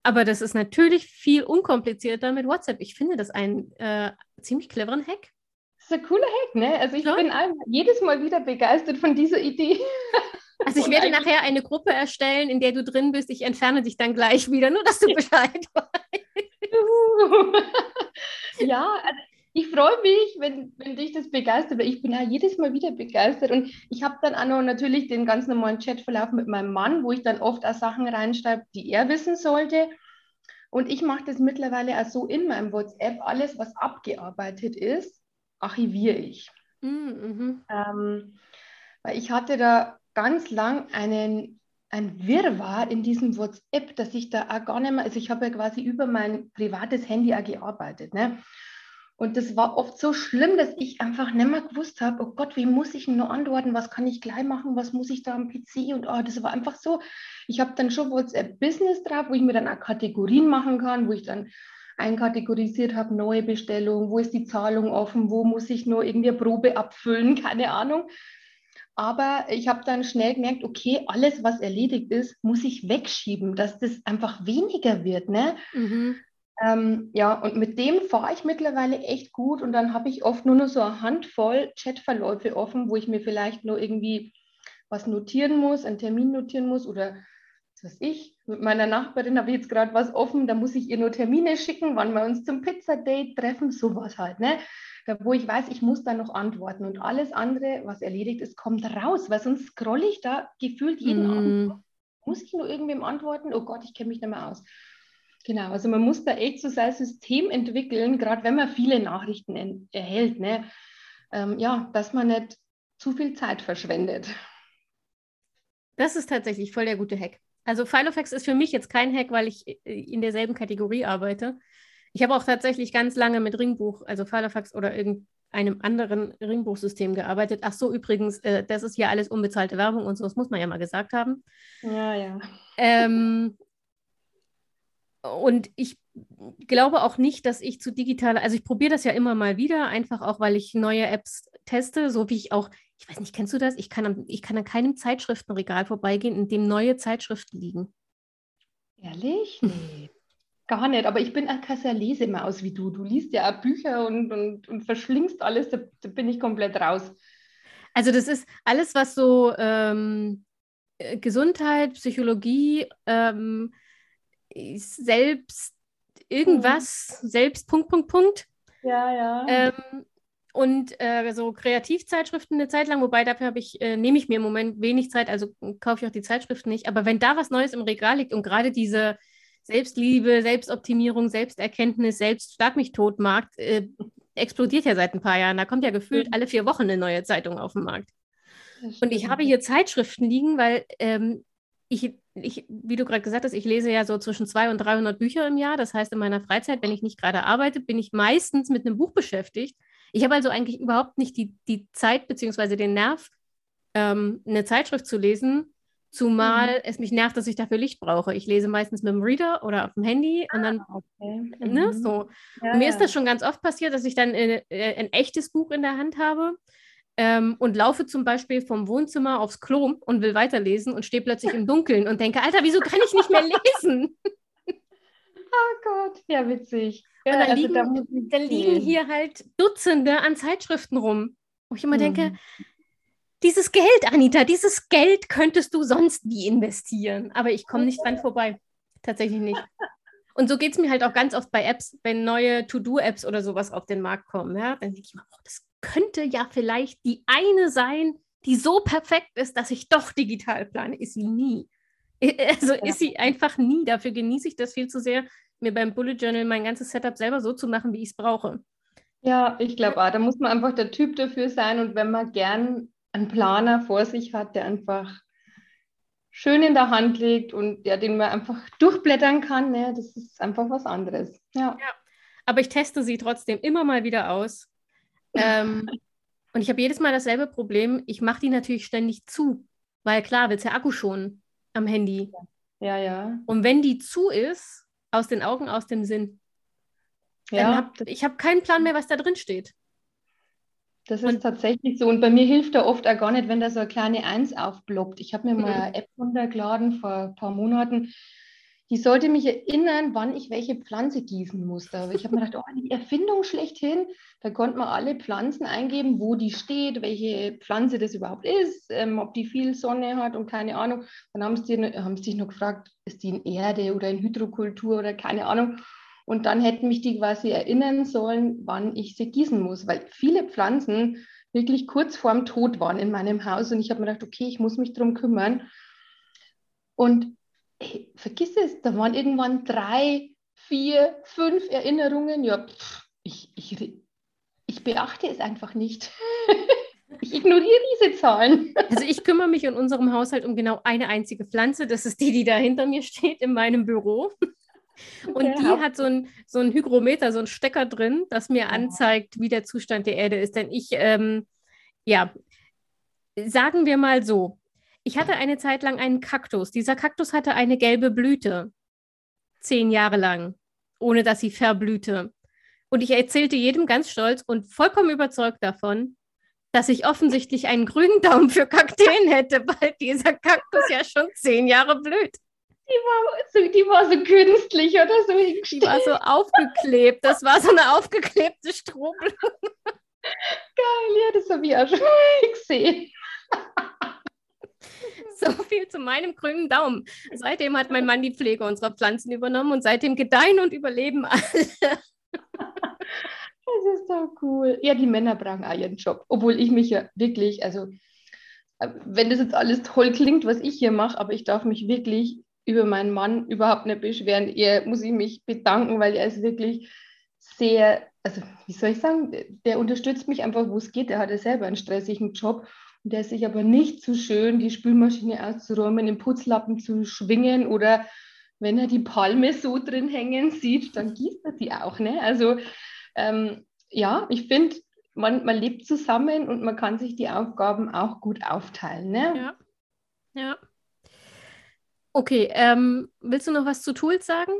Aber das ist natürlich viel unkomplizierter mit WhatsApp. Ich finde das einen äh, ziemlich cleveren Hack ist ein cooler Hack, ne? Also ich ja. bin jedes Mal wieder begeistert von dieser Idee. Also ich werde nachher eine Gruppe erstellen, in der du drin bist. Ich entferne dich dann gleich wieder, nur dass du Bescheid weißt. ja, also ich freue mich, wenn, wenn dich das begeistert, weil ich bin ja jedes Mal wieder begeistert. Und ich habe dann auch noch natürlich den ganz normalen Chatverlauf mit meinem Mann, wo ich dann oft auch Sachen reinschreibe, die er wissen sollte. Und ich mache das mittlerweile auch so in meinem WhatsApp, alles, was abgearbeitet ist, archiviere ich. Mhm. Ähm, weil ich hatte da ganz lang einen, ein Wirrwarr in diesem WhatsApp, dass ich da auch gar nicht mehr, also ich habe ja quasi über mein privates Handy auch gearbeitet. Ne? Und das war oft so schlimm, dass ich einfach nicht mehr gewusst habe, oh Gott, wie muss ich nur antworten, was kann ich gleich machen, was muss ich da am PC und oh, das war einfach so. Ich habe dann schon WhatsApp Business drauf, wo ich mir dann auch Kategorien machen kann, wo ich dann einkategorisiert habe, neue Bestellung, wo ist die Zahlung offen, wo muss ich nur irgendwie eine Probe abfüllen, keine Ahnung. Aber ich habe dann schnell gemerkt, okay, alles, was erledigt ist, muss ich wegschieben, dass das einfach weniger wird. Ne? Mhm. Ähm, ja, und mit dem fahre ich mittlerweile echt gut und dann habe ich oft nur noch so eine Handvoll Chatverläufe offen, wo ich mir vielleicht nur irgendwie was notieren muss, einen Termin notieren muss oder was ich, mit meiner Nachbarin habe ich jetzt gerade was offen, da muss ich ihr nur Termine schicken, wann wir uns zum Pizzadate treffen, sowas halt, ne? Da, wo ich weiß, ich muss da noch antworten und alles andere, was erledigt ist, kommt raus, weil sonst scrolle ich da gefühlt jeden mm. Abend. Muss ich nur irgendwem antworten? Oh Gott, ich kenne mich nicht mehr aus. Genau, also man muss da echt so sein System entwickeln, gerade wenn man viele Nachrichten erhält, ne? Ähm, ja, dass man nicht zu viel Zeit verschwendet. Das ist tatsächlich voll der gute Hack. Also Filofax ist für mich jetzt kein Hack, weil ich äh, in derselben Kategorie arbeite. Ich habe auch tatsächlich ganz lange mit Ringbuch, also Filofax oder irgendeinem anderen Ringbuchsystem gearbeitet. Ach so, übrigens, äh, das ist hier alles unbezahlte Werbung und so, das muss man ja mal gesagt haben. Ja, ja. Ähm, und ich glaube auch nicht, dass ich zu digital, also ich probiere das ja immer mal wieder, einfach auch, weil ich neue Apps teste, so wie ich auch ich weiß nicht, kennst du das? Ich kann, an, ich kann an keinem Zeitschriftenregal vorbeigehen, in dem neue Zeitschriften liegen. Ehrlich? Nee. Gar nicht, aber ich bin auch keine Lesemaus wie du. Du liest ja auch Bücher und, und, und verschlingst alles, da, da bin ich komplett raus. Also das ist alles, was so ähm, äh, Gesundheit, Psychologie, ähm, selbst irgendwas, mhm. selbst Punkt, Punkt, Punkt. Ja, ja. Ähm, und äh, so Kreativzeitschriften eine Zeit lang, wobei dafür ich, äh, nehme ich mir im Moment wenig Zeit, also kaufe ich auch die Zeitschriften nicht. Aber wenn da was Neues im Regal liegt und gerade diese Selbstliebe, Selbstoptimierung, Selbsterkenntnis, selbst schlag mich tot Markt äh, explodiert ja seit ein paar Jahren. Da kommt ja gefühlt mhm. alle vier Wochen eine neue Zeitung auf den Markt. Und ich habe hier Zeitschriften liegen, weil ähm, ich ich, wie du gerade gesagt hast, ich lese ja so zwischen 200 und 300 Bücher im Jahr. Das heißt, in meiner Freizeit, wenn ich nicht gerade arbeite, bin ich meistens mit einem Buch beschäftigt. Ich habe also eigentlich überhaupt nicht die, die Zeit bzw. den Nerv, ähm, eine Zeitschrift zu lesen, zumal mhm. es mich nervt, dass ich dafür Licht brauche. Ich lese meistens mit dem Reader oder auf dem Handy und dann, ah, okay. ne, mhm. so. Ja, mir ist das schon ganz oft passiert, dass ich dann äh, äh, ein echtes Buch in der Hand habe ähm, und laufe zum Beispiel vom Wohnzimmer aufs Klo und will weiterlesen und stehe plötzlich im Dunkeln und denke, Alter, wieso kann ich nicht mehr lesen? oh Gott, ja, witzig. Ja, dann, also liegen, da dann liegen hier halt Dutzende an Zeitschriften rum, wo ich immer mhm. denke, dieses Geld, Anita, dieses Geld könntest du sonst wie investieren. Aber ich komme nicht dran vorbei. Tatsächlich nicht. Und so geht es mir halt auch ganz oft bei Apps, wenn neue To-Do-Apps oder sowas auf den Markt kommen. Ja, dann denke ich mir, oh, das könnte ja vielleicht die eine sein, die so perfekt ist, dass ich doch digital plane. Ist sie nie. Also ja. ist sie einfach nie. Dafür genieße ich das viel zu sehr, mir beim Bullet Journal mein ganzes Setup selber so zu machen, wie ich es brauche. Ja, ich glaube auch, da muss man einfach der Typ dafür sein und wenn man gern einen Planer vor sich hat, der einfach schön in der Hand liegt und ja, den man einfach durchblättern kann, ne, das ist einfach was anderes. Ja. ja. Aber ich teste sie trotzdem immer mal wieder aus. Ähm, und ich habe jedes Mal dasselbe Problem. Ich mache die natürlich ständig zu, weil klar, willst ja Akku schon am Handy. Ja, ja. Und wenn die zu ist, aus den Augen, aus dem Sinn, ja. Hab, ich habe keinen Plan mehr, was da drin steht. Das ist und, tatsächlich so. Und bei mir hilft da oft auch gar nicht, wenn da so eine kleine Eins aufploppt. Ich habe mir mal eine App runtergeladen vor ein paar Monaten. Die sollte mich erinnern, wann ich welche Pflanze gießen musste. Ich habe mir gedacht, oh, die Erfindung schlechthin. Da konnte man alle Pflanzen eingeben, wo die steht, welche Pflanze das überhaupt ist, ähm, ob die viel Sonne hat und keine Ahnung. Dann haben sie, haben sie sich noch gefragt, ist die in Erde oder in Hydrokultur oder keine Ahnung. Und dann hätten mich die quasi erinnern sollen, wann ich sie gießen muss, weil viele Pflanzen wirklich kurz vorm Tod waren in meinem Haus. Und ich habe mir gedacht, okay, ich muss mich darum kümmern. Und hey, vergiss es, da waren irgendwann drei, vier, fünf Erinnerungen. Ja, pff, ich, ich, ich beachte es einfach nicht. Ich ignoriere diese Zahlen. Also ich kümmere mich in unserem Haushalt um genau eine einzige Pflanze. Das ist die, die da hinter mir steht in meinem Büro. Und okay, die hat so ein, so ein Hygrometer, so ein Stecker drin, das mir anzeigt, wie der Zustand der Erde ist. Denn ich, ähm, ja, sagen wir mal so, ich hatte eine Zeit lang einen Kaktus. Dieser Kaktus hatte eine gelbe Blüte. Zehn Jahre lang, ohne dass sie verblühte. Und ich erzählte jedem ganz stolz und vollkommen überzeugt davon, dass ich offensichtlich einen grünen Daumen für Kakteen hätte, weil dieser Kaktus ja schon zehn Jahre blüht. Die war, so, die war so künstlich oder so Die war so aufgeklebt. Das war so eine aufgeklebte Strohblume. Geil, ja, das habe ich auch schon gesehen. So viel zu meinem grünen Daumen. Seitdem hat mein Mann die Pflege unserer Pflanzen übernommen und seitdem gedeihen und überleben alle. Das ist doch cool. Ja, die Männer brauchen auch ihren Job. Obwohl ich mich ja wirklich, also äh, wenn das jetzt alles toll klingt, was ich hier mache, aber ich darf mich wirklich über meinen Mann überhaupt nicht beschweren. Er muss ich mich bedanken, weil er ist wirklich sehr, also wie soll ich sagen, der unterstützt mich einfach, wo es geht. Er hat ja selber einen stressigen Job und der ist sich aber nicht zu schön, die Spülmaschine auszuräumen, den Putzlappen zu schwingen oder wenn er die Palme so drin hängen sieht, dann gießt er sie auch. Ne? Also ähm, ja, ich finde, man, man lebt zusammen und man kann sich die Aufgaben auch gut aufteilen. Ne? Ja. Ja. Okay, ähm, willst du noch was zu Tools sagen?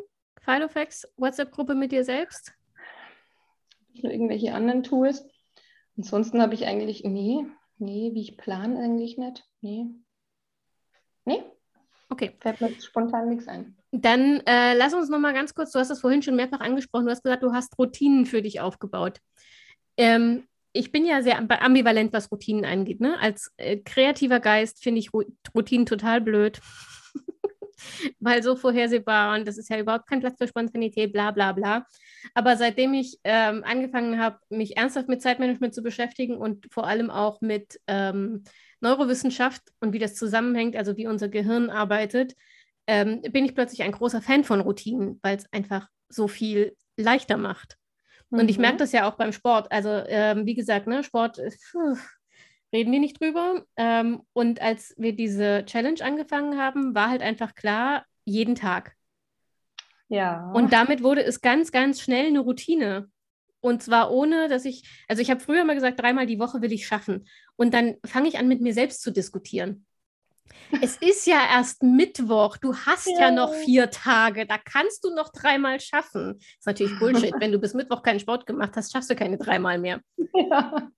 Filofax, WhatsApp-Gruppe mit dir selbst? Irgendwelche anderen Tools? Ansonsten habe ich eigentlich, nee, nee, wie ich plane eigentlich nicht. Nee. Nee. Okay. Fällt mir spontan nichts ein. Dann äh, lass uns noch mal ganz kurz, du hast das vorhin schon mehrfach angesprochen, du hast gesagt, du hast Routinen für dich aufgebaut. Ähm, ich bin ja sehr ambivalent, was Routinen angeht. Ne? Als äh, kreativer Geist finde ich Routinen total blöd weil so vorhersehbar und das ist ja überhaupt kein Platz für Spontanität, bla bla bla. Aber seitdem ich ähm, angefangen habe, mich ernsthaft mit Zeitmanagement zu beschäftigen und vor allem auch mit ähm, Neurowissenschaft und wie das zusammenhängt, also wie unser Gehirn arbeitet, ähm, bin ich plötzlich ein großer Fan von Routinen, weil es einfach so viel leichter macht. Und ich merke mhm. das ja auch beim Sport. Also, ähm, wie gesagt, ne, Sport, pfuh, reden wir nicht drüber. Ähm, und als wir diese Challenge angefangen haben, war halt einfach klar, jeden Tag. Ja. Und damit wurde es ganz, ganz schnell eine Routine. Und zwar ohne, dass ich, also ich habe früher mal gesagt, dreimal die Woche will ich schaffen. Und dann fange ich an, mit mir selbst zu diskutieren. Es ist ja erst Mittwoch, du hast ja. ja. noch vier Tage, da kannst du noch dreimal schaffen. Das ist natürlich Bullshit. Wenn du bis Mittwoch keinen Sport gemacht hast, schaffst du keine dreimal mehr. Ja.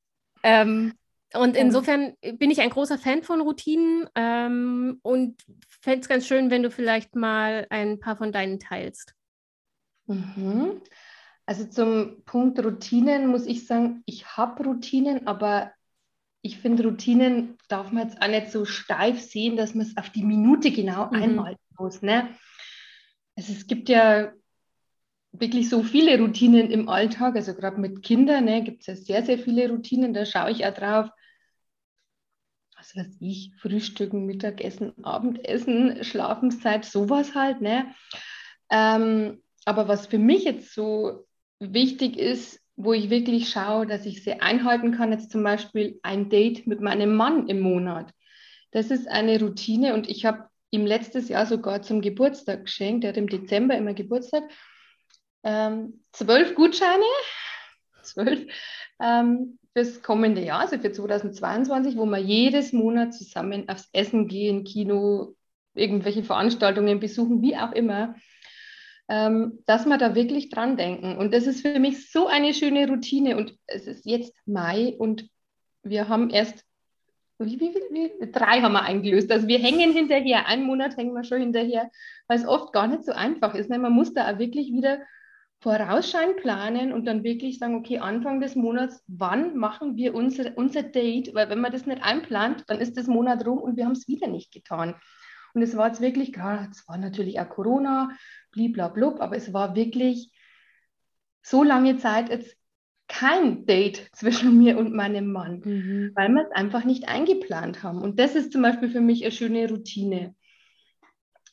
Ähm, und insofern bin ich ein großer Fan von Routinen ähm, und fände es ganz schön, wenn du vielleicht mal ein paar von deinen teilst. Mhm. Also zum Punkt Routinen muss ich sagen, ich habe Routinen, aber ich finde, Routinen darf man jetzt auch nicht so steif sehen, dass man es auf die Minute genau mhm. einhalten muss. Ne? Also es gibt ja wirklich so viele Routinen im Alltag, also gerade mit Kindern ne, gibt es ja sehr, sehr viele Routinen. Da schaue ich auch drauf, was weiß ich, Frühstücken, Mittagessen, Abendessen, Schlafenszeit, sowas halt. Ne? Ähm, aber was für mich jetzt so wichtig ist, wo ich wirklich schaue, dass ich sie einhalten kann, jetzt zum Beispiel ein Date mit meinem Mann im Monat. Das ist eine Routine und ich habe ihm letztes Jahr sogar zum Geburtstag geschenkt, er hat im Dezember immer Geburtstag, ähm, zwölf Gutscheine, zwölf, ähm, fürs kommende Jahr, also für 2022, wo wir jedes Monat zusammen aufs Essen gehen, Kino, irgendwelche Veranstaltungen besuchen, wie auch immer ähm, dass wir da wirklich dran denken. Und das ist für mich so eine schöne Routine. Und es ist jetzt Mai und wir haben erst, wie, wie, wie, drei haben wir eingelöst. Also wir hängen hinterher, einen Monat hängen wir schon hinterher, weil es oft gar nicht so einfach ist. Ne? Man muss da auch wirklich wieder vorausschauend planen und dann wirklich sagen, okay, Anfang des Monats, wann machen wir unser, unser Date? Weil wenn man das nicht einplant, dann ist das Monat rum und wir haben es wieder nicht getan. Und es war jetzt wirklich, klar, es war natürlich auch Corona, bliblablub, aber es war wirklich so lange Zeit jetzt kein Date zwischen mir und meinem Mann, mhm. weil wir es einfach nicht eingeplant haben. Und das ist zum Beispiel für mich eine schöne Routine.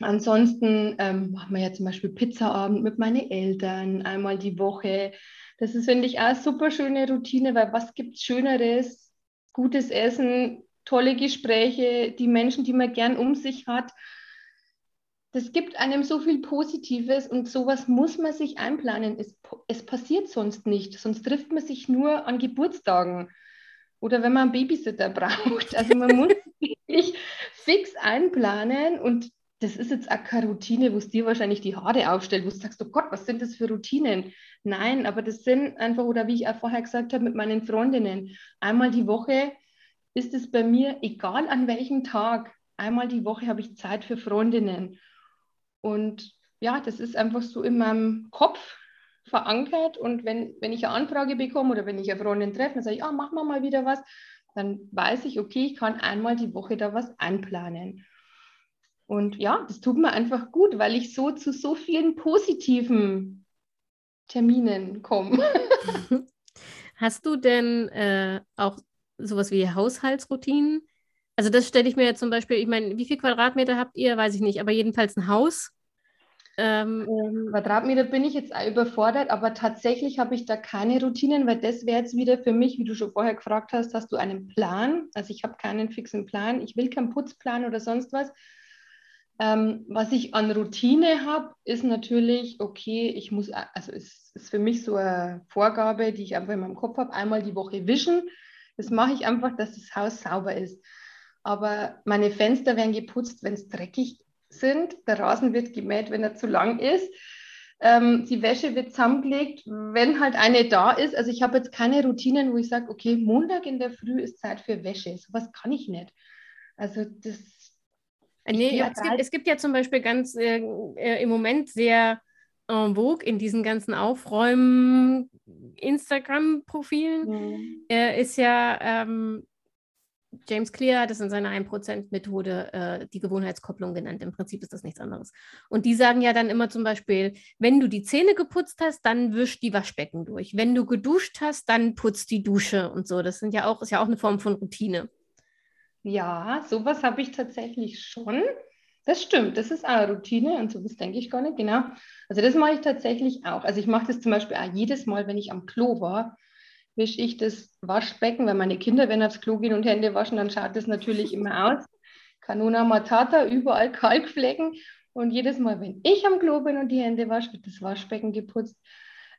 Ansonsten ähm, machen wir ja zum Beispiel Pizzaabend mit meinen Eltern einmal die Woche. Das ist, finde ich, auch eine super schöne Routine, weil was gibt es Schöneres? Gutes Essen, tolle Gespräche, die Menschen, die man gern um sich hat. Das gibt einem so viel Positives und sowas muss man sich einplanen. Es, es passiert sonst nicht, sonst trifft man sich nur an Geburtstagen oder wenn man einen Babysitter braucht. Also man muss wirklich fix einplanen und das ist jetzt auch keine Routine, wo es dir wahrscheinlich die Haare aufstellt, wo du sagst, oh Gott, was sind das für Routinen? Nein, aber das sind einfach, oder wie ich auch vorher gesagt habe, mit meinen Freundinnen, einmal die Woche ist es bei mir, egal an welchem Tag, einmal die Woche habe ich Zeit für Freundinnen. Und ja, das ist einfach so in meinem Kopf verankert. Und wenn, wenn ich eine Anfrage bekomme oder wenn ich eine Freundin treffe, dann sage ich, ah, machen wir mal wieder was, dann weiß ich, okay, ich kann einmal die Woche da was einplanen. Und ja, das tut mir einfach gut, weil ich so zu so vielen positiven Terminen komme. Hast du denn äh, auch sowas wie Haushaltsroutinen. Also das stelle ich mir jetzt zum Beispiel, ich meine, wie viel Quadratmeter habt ihr? Weiß ich nicht, aber jedenfalls ein Haus. Ähm, ähm, Quadratmeter bin ich jetzt überfordert, aber tatsächlich habe ich da keine Routinen, weil das wäre jetzt wieder für mich, wie du schon vorher gefragt hast, hast du einen Plan? Also ich habe keinen fixen Plan, ich will keinen Putzplan oder sonst was. Ähm, was ich an Routine habe, ist natürlich, okay, ich muss, also es ist für mich so eine Vorgabe, die ich einfach in meinem Kopf habe, einmal die Woche wischen. Das mache ich einfach, dass das Haus sauber ist. Aber meine Fenster werden geputzt, wenn es dreckig sind. Der Rasen wird gemäht, wenn er zu lang ist. Ähm, die Wäsche wird zusammengelegt, wenn halt eine da ist. Also ich habe jetzt keine Routinen, wo ich sage, okay, Montag in der Früh ist Zeit für Wäsche. Sowas kann ich nicht. Also das. Nee, es gibt, es gibt, ja zum Beispiel ganz äh, äh im Moment sehr en vogue in diesen ganzen Aufräumen-Instagram-Profilen mhm. äh, ist ja, ähm, James Clear hat es in seiner 1%-Methode äh, die Gewohnheitskopplung genannt. Im Prinzip ist das nichts anderes. Und die sagen ja dann immer zum Beispiel, wenn du die Zähne geputzt hast, dann wisch die Waschbecken durch. Wenn du geduscht hast, dann putz die Dusche und so. Das sind ja auch, ist ja auch eine Form von Routine. Ja, sowas habe ich tatsächlich schon. Das stimmt, das ist eine Routine und sowas denke ich gar nicht, genau. Also das mache ich tatsächlich auch. Also ich mache das zum Beispiel auch jedes Mal, wenn ich am Klo war, wische ich das Waschbecken, weil meine Kinder, wenn aufs Klo gehen und Hände waschen, dann schaut das natürlich immer aus. Kanona Matata, überall Kalkflecken. Und jedes Mal, wenn ich am Klo bin und die Hände wasche, wird das Waschbecken geputzt.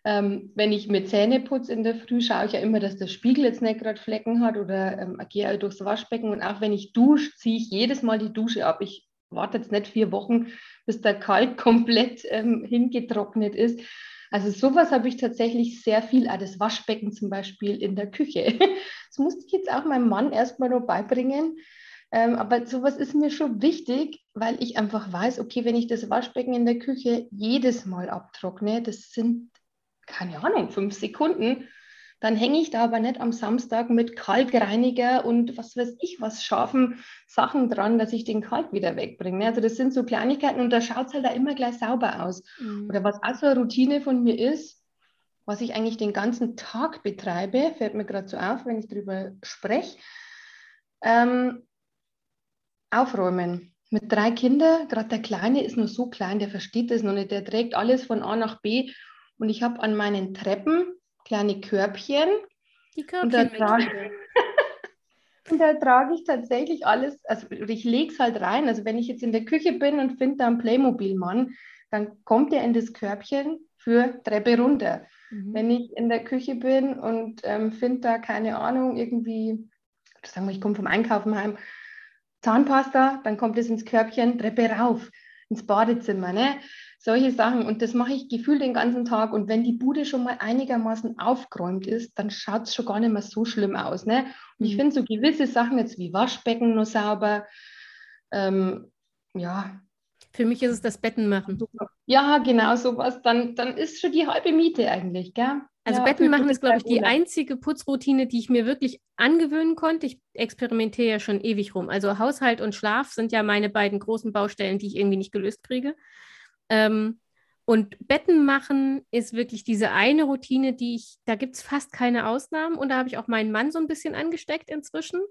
Ähm, wenn ich mir Zähne putze in der Früh, schaue ich ja immer, dass der Spiegel jetzt nicht gerade Flecken hat oder ähm, gehe halt durchs Waschbecken. Und auch wenn ich dusche, ziehe ich jedes Mal die Dusche ab. Ich warte jetzt nicht vier Wochen, bis der Kalk komplett ähm, hingetrocknet ist. Also sowas habe ich tatsächlich sehr viel, auch das Waschbecken zum Beispiel in der Küche. Das musste ich jetzt auch meinem Mann erstmal noch beibringen. Ähm, aber sowas ist mir schon wichtig, weil ich einfach weiß, okay, wenn ich das Waschbecken in der Küche jedes Mal abtrockne, das sind, keine Ahnung, fünf Sekunden, dann hänge ich da aber nicht am Samstag mit Kalkreiniger und was weiß ich was scharfen Sachen dran, dass ich den Kalk wieder wegbringe. Also das sind so Kleinigkeiten und da schaut es halt da immer gleich sauber aus. Mhm. Oder was auch so eine Routine von mir ist, was ich eigentlich den ganzen Tag betreibe, fällt mir gerade so auf, wenn ich darüber spreche. Ähm, aufräumen. Mit drei Kindern, gerade der Kleine ist nur so klein, der versteht das noch nicht, der trägt alles von A nach B. Und ich habe an meinen Treppen kleine Körbchen. Die Körbchen. Und da, trage, und da trage ich tatsächlich alles, also ich lege es halt rein. Also wenn ich jetzt in der Küche bin und finde da einen Playmobil-Mann, dann kommt er in das Körbchen für Treppe runter. Mhm. Wenn ich in der Küche bin und ähm, finde da, keine Ahnung, irgendwie, sagen wir, ich komme vom Einkaufen heim, Zahnpasta, dann kommt es ins Körbchen, Treppe rauf, ins Badezimmer, ne? Solche Sachen. Und das mache ich gefühlt den ganzen Tag. Und wenn die Bude schon mal einigermaßen aufgeräumt ist, dann schaut es schon gar nicht mehr so schlimm aus. Ne? Und ich mhm. finde so gewisse Sachen jetzt wie Waschbecken nur sauber. Ähm, ja. Für mich ist es das Betten machen. Ja, genau sowas. Dann, dann ist schon die halbe Miete eigentlich, gell? Also ja, Betten machen ist, glaube ich, die einzige Putzroutine, die ich mir wirklich angewöhnen konnte. Ich experimentiere ja schon ewig rum. Also Haushalt und Schlaf sind ja meine beiden großen Baustellen, die ich irgendwie nicht gelöst kriege. Ähm, und Betten machen ist wirklich diese eine Routine, die ich, da gibt es fast keine Ausnahmen. Und da habe ich auch meinen Mann so ein bisschen angesteckt inzwischen.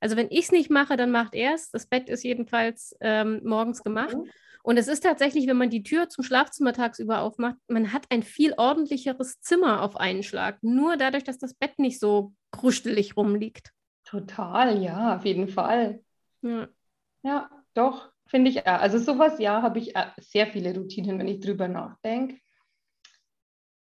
Also wenn ich es nicht mache, dann macht er es. Das Bett ist jedenfalls ähm, morgens gemacht. Okay. Und es ist tatsächlich, wenn man die Tür zum Schlafzimmer tagsüber aufmacht, man hat ein viel ordentlicheres Zimmer auf einen Schlag. Nur dadurch, dass das Bett nicht so krustelig rumliegt. Total, ja, auf jeden Fall. Ja, ja doch, finde ich auch. Also sowas, ja, habe ich sehr viele Routinen, wenn ich drüber nachdenke.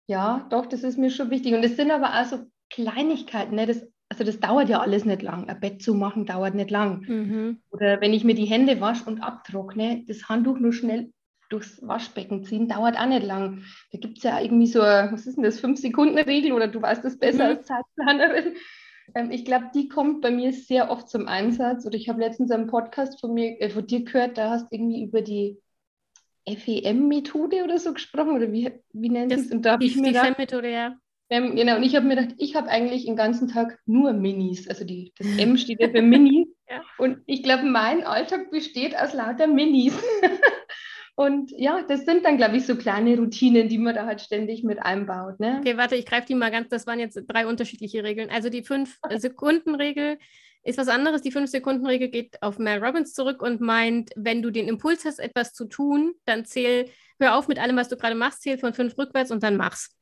Ja, doch, das ist mir schon wichtig. Und es sind aber auch so Kleinigkeiten, ne? das also das dauert ja alles nicht lang. Ein Bett zu machen dauert nicht lang. Mhm. Oder wenn ich mir die Hände wasche und abtrockne, das Handtuch nur schnell durchs Waschbecken ziehen, dauert auch nicht lang. Da gibt es ja irgendwie so, was ist denn das, Fünf-Sekunden-Regel oder du weißt das besser mhm. als Zeitplanerin. Ähm, ich glaube, die kommt bei mir sehr oft zum Einsatz. Oder ich habe letztens einen Podcast von, mir, äh, von dir gehört, da hast du irgendwie über die FEM-Methode oder so gesprochen. Oder wie, wie nennt es? Und da die, die FEM-Methode, ja. Ähm, genau, und ich habe mir gedacht, ich habe eigentlich den ganzen Tag nur Minis. Also die, das M steht ja für Mini. ja. Und ich glaube, mein Alltag besteht aus lauter Minis. und ja, das sind dann, glaube ich, so kleine Routinen, die man da halt ständig mit einbaut. Ne? Okay, warte, ich greife die mal ganz, das waren jetzt drei unterschiedliche Regeln. Also die Fünf-Sekunden-Regel ist was anderes. Die Fünf-Sekunden-Regel geht auf Mel Robbins zurück und meint, wenn du den Impuls hast, etwas zu tun, dann zähl, hör auf mit allem, was du gerade machst, zähl von fünf rückwärts und dann mach's.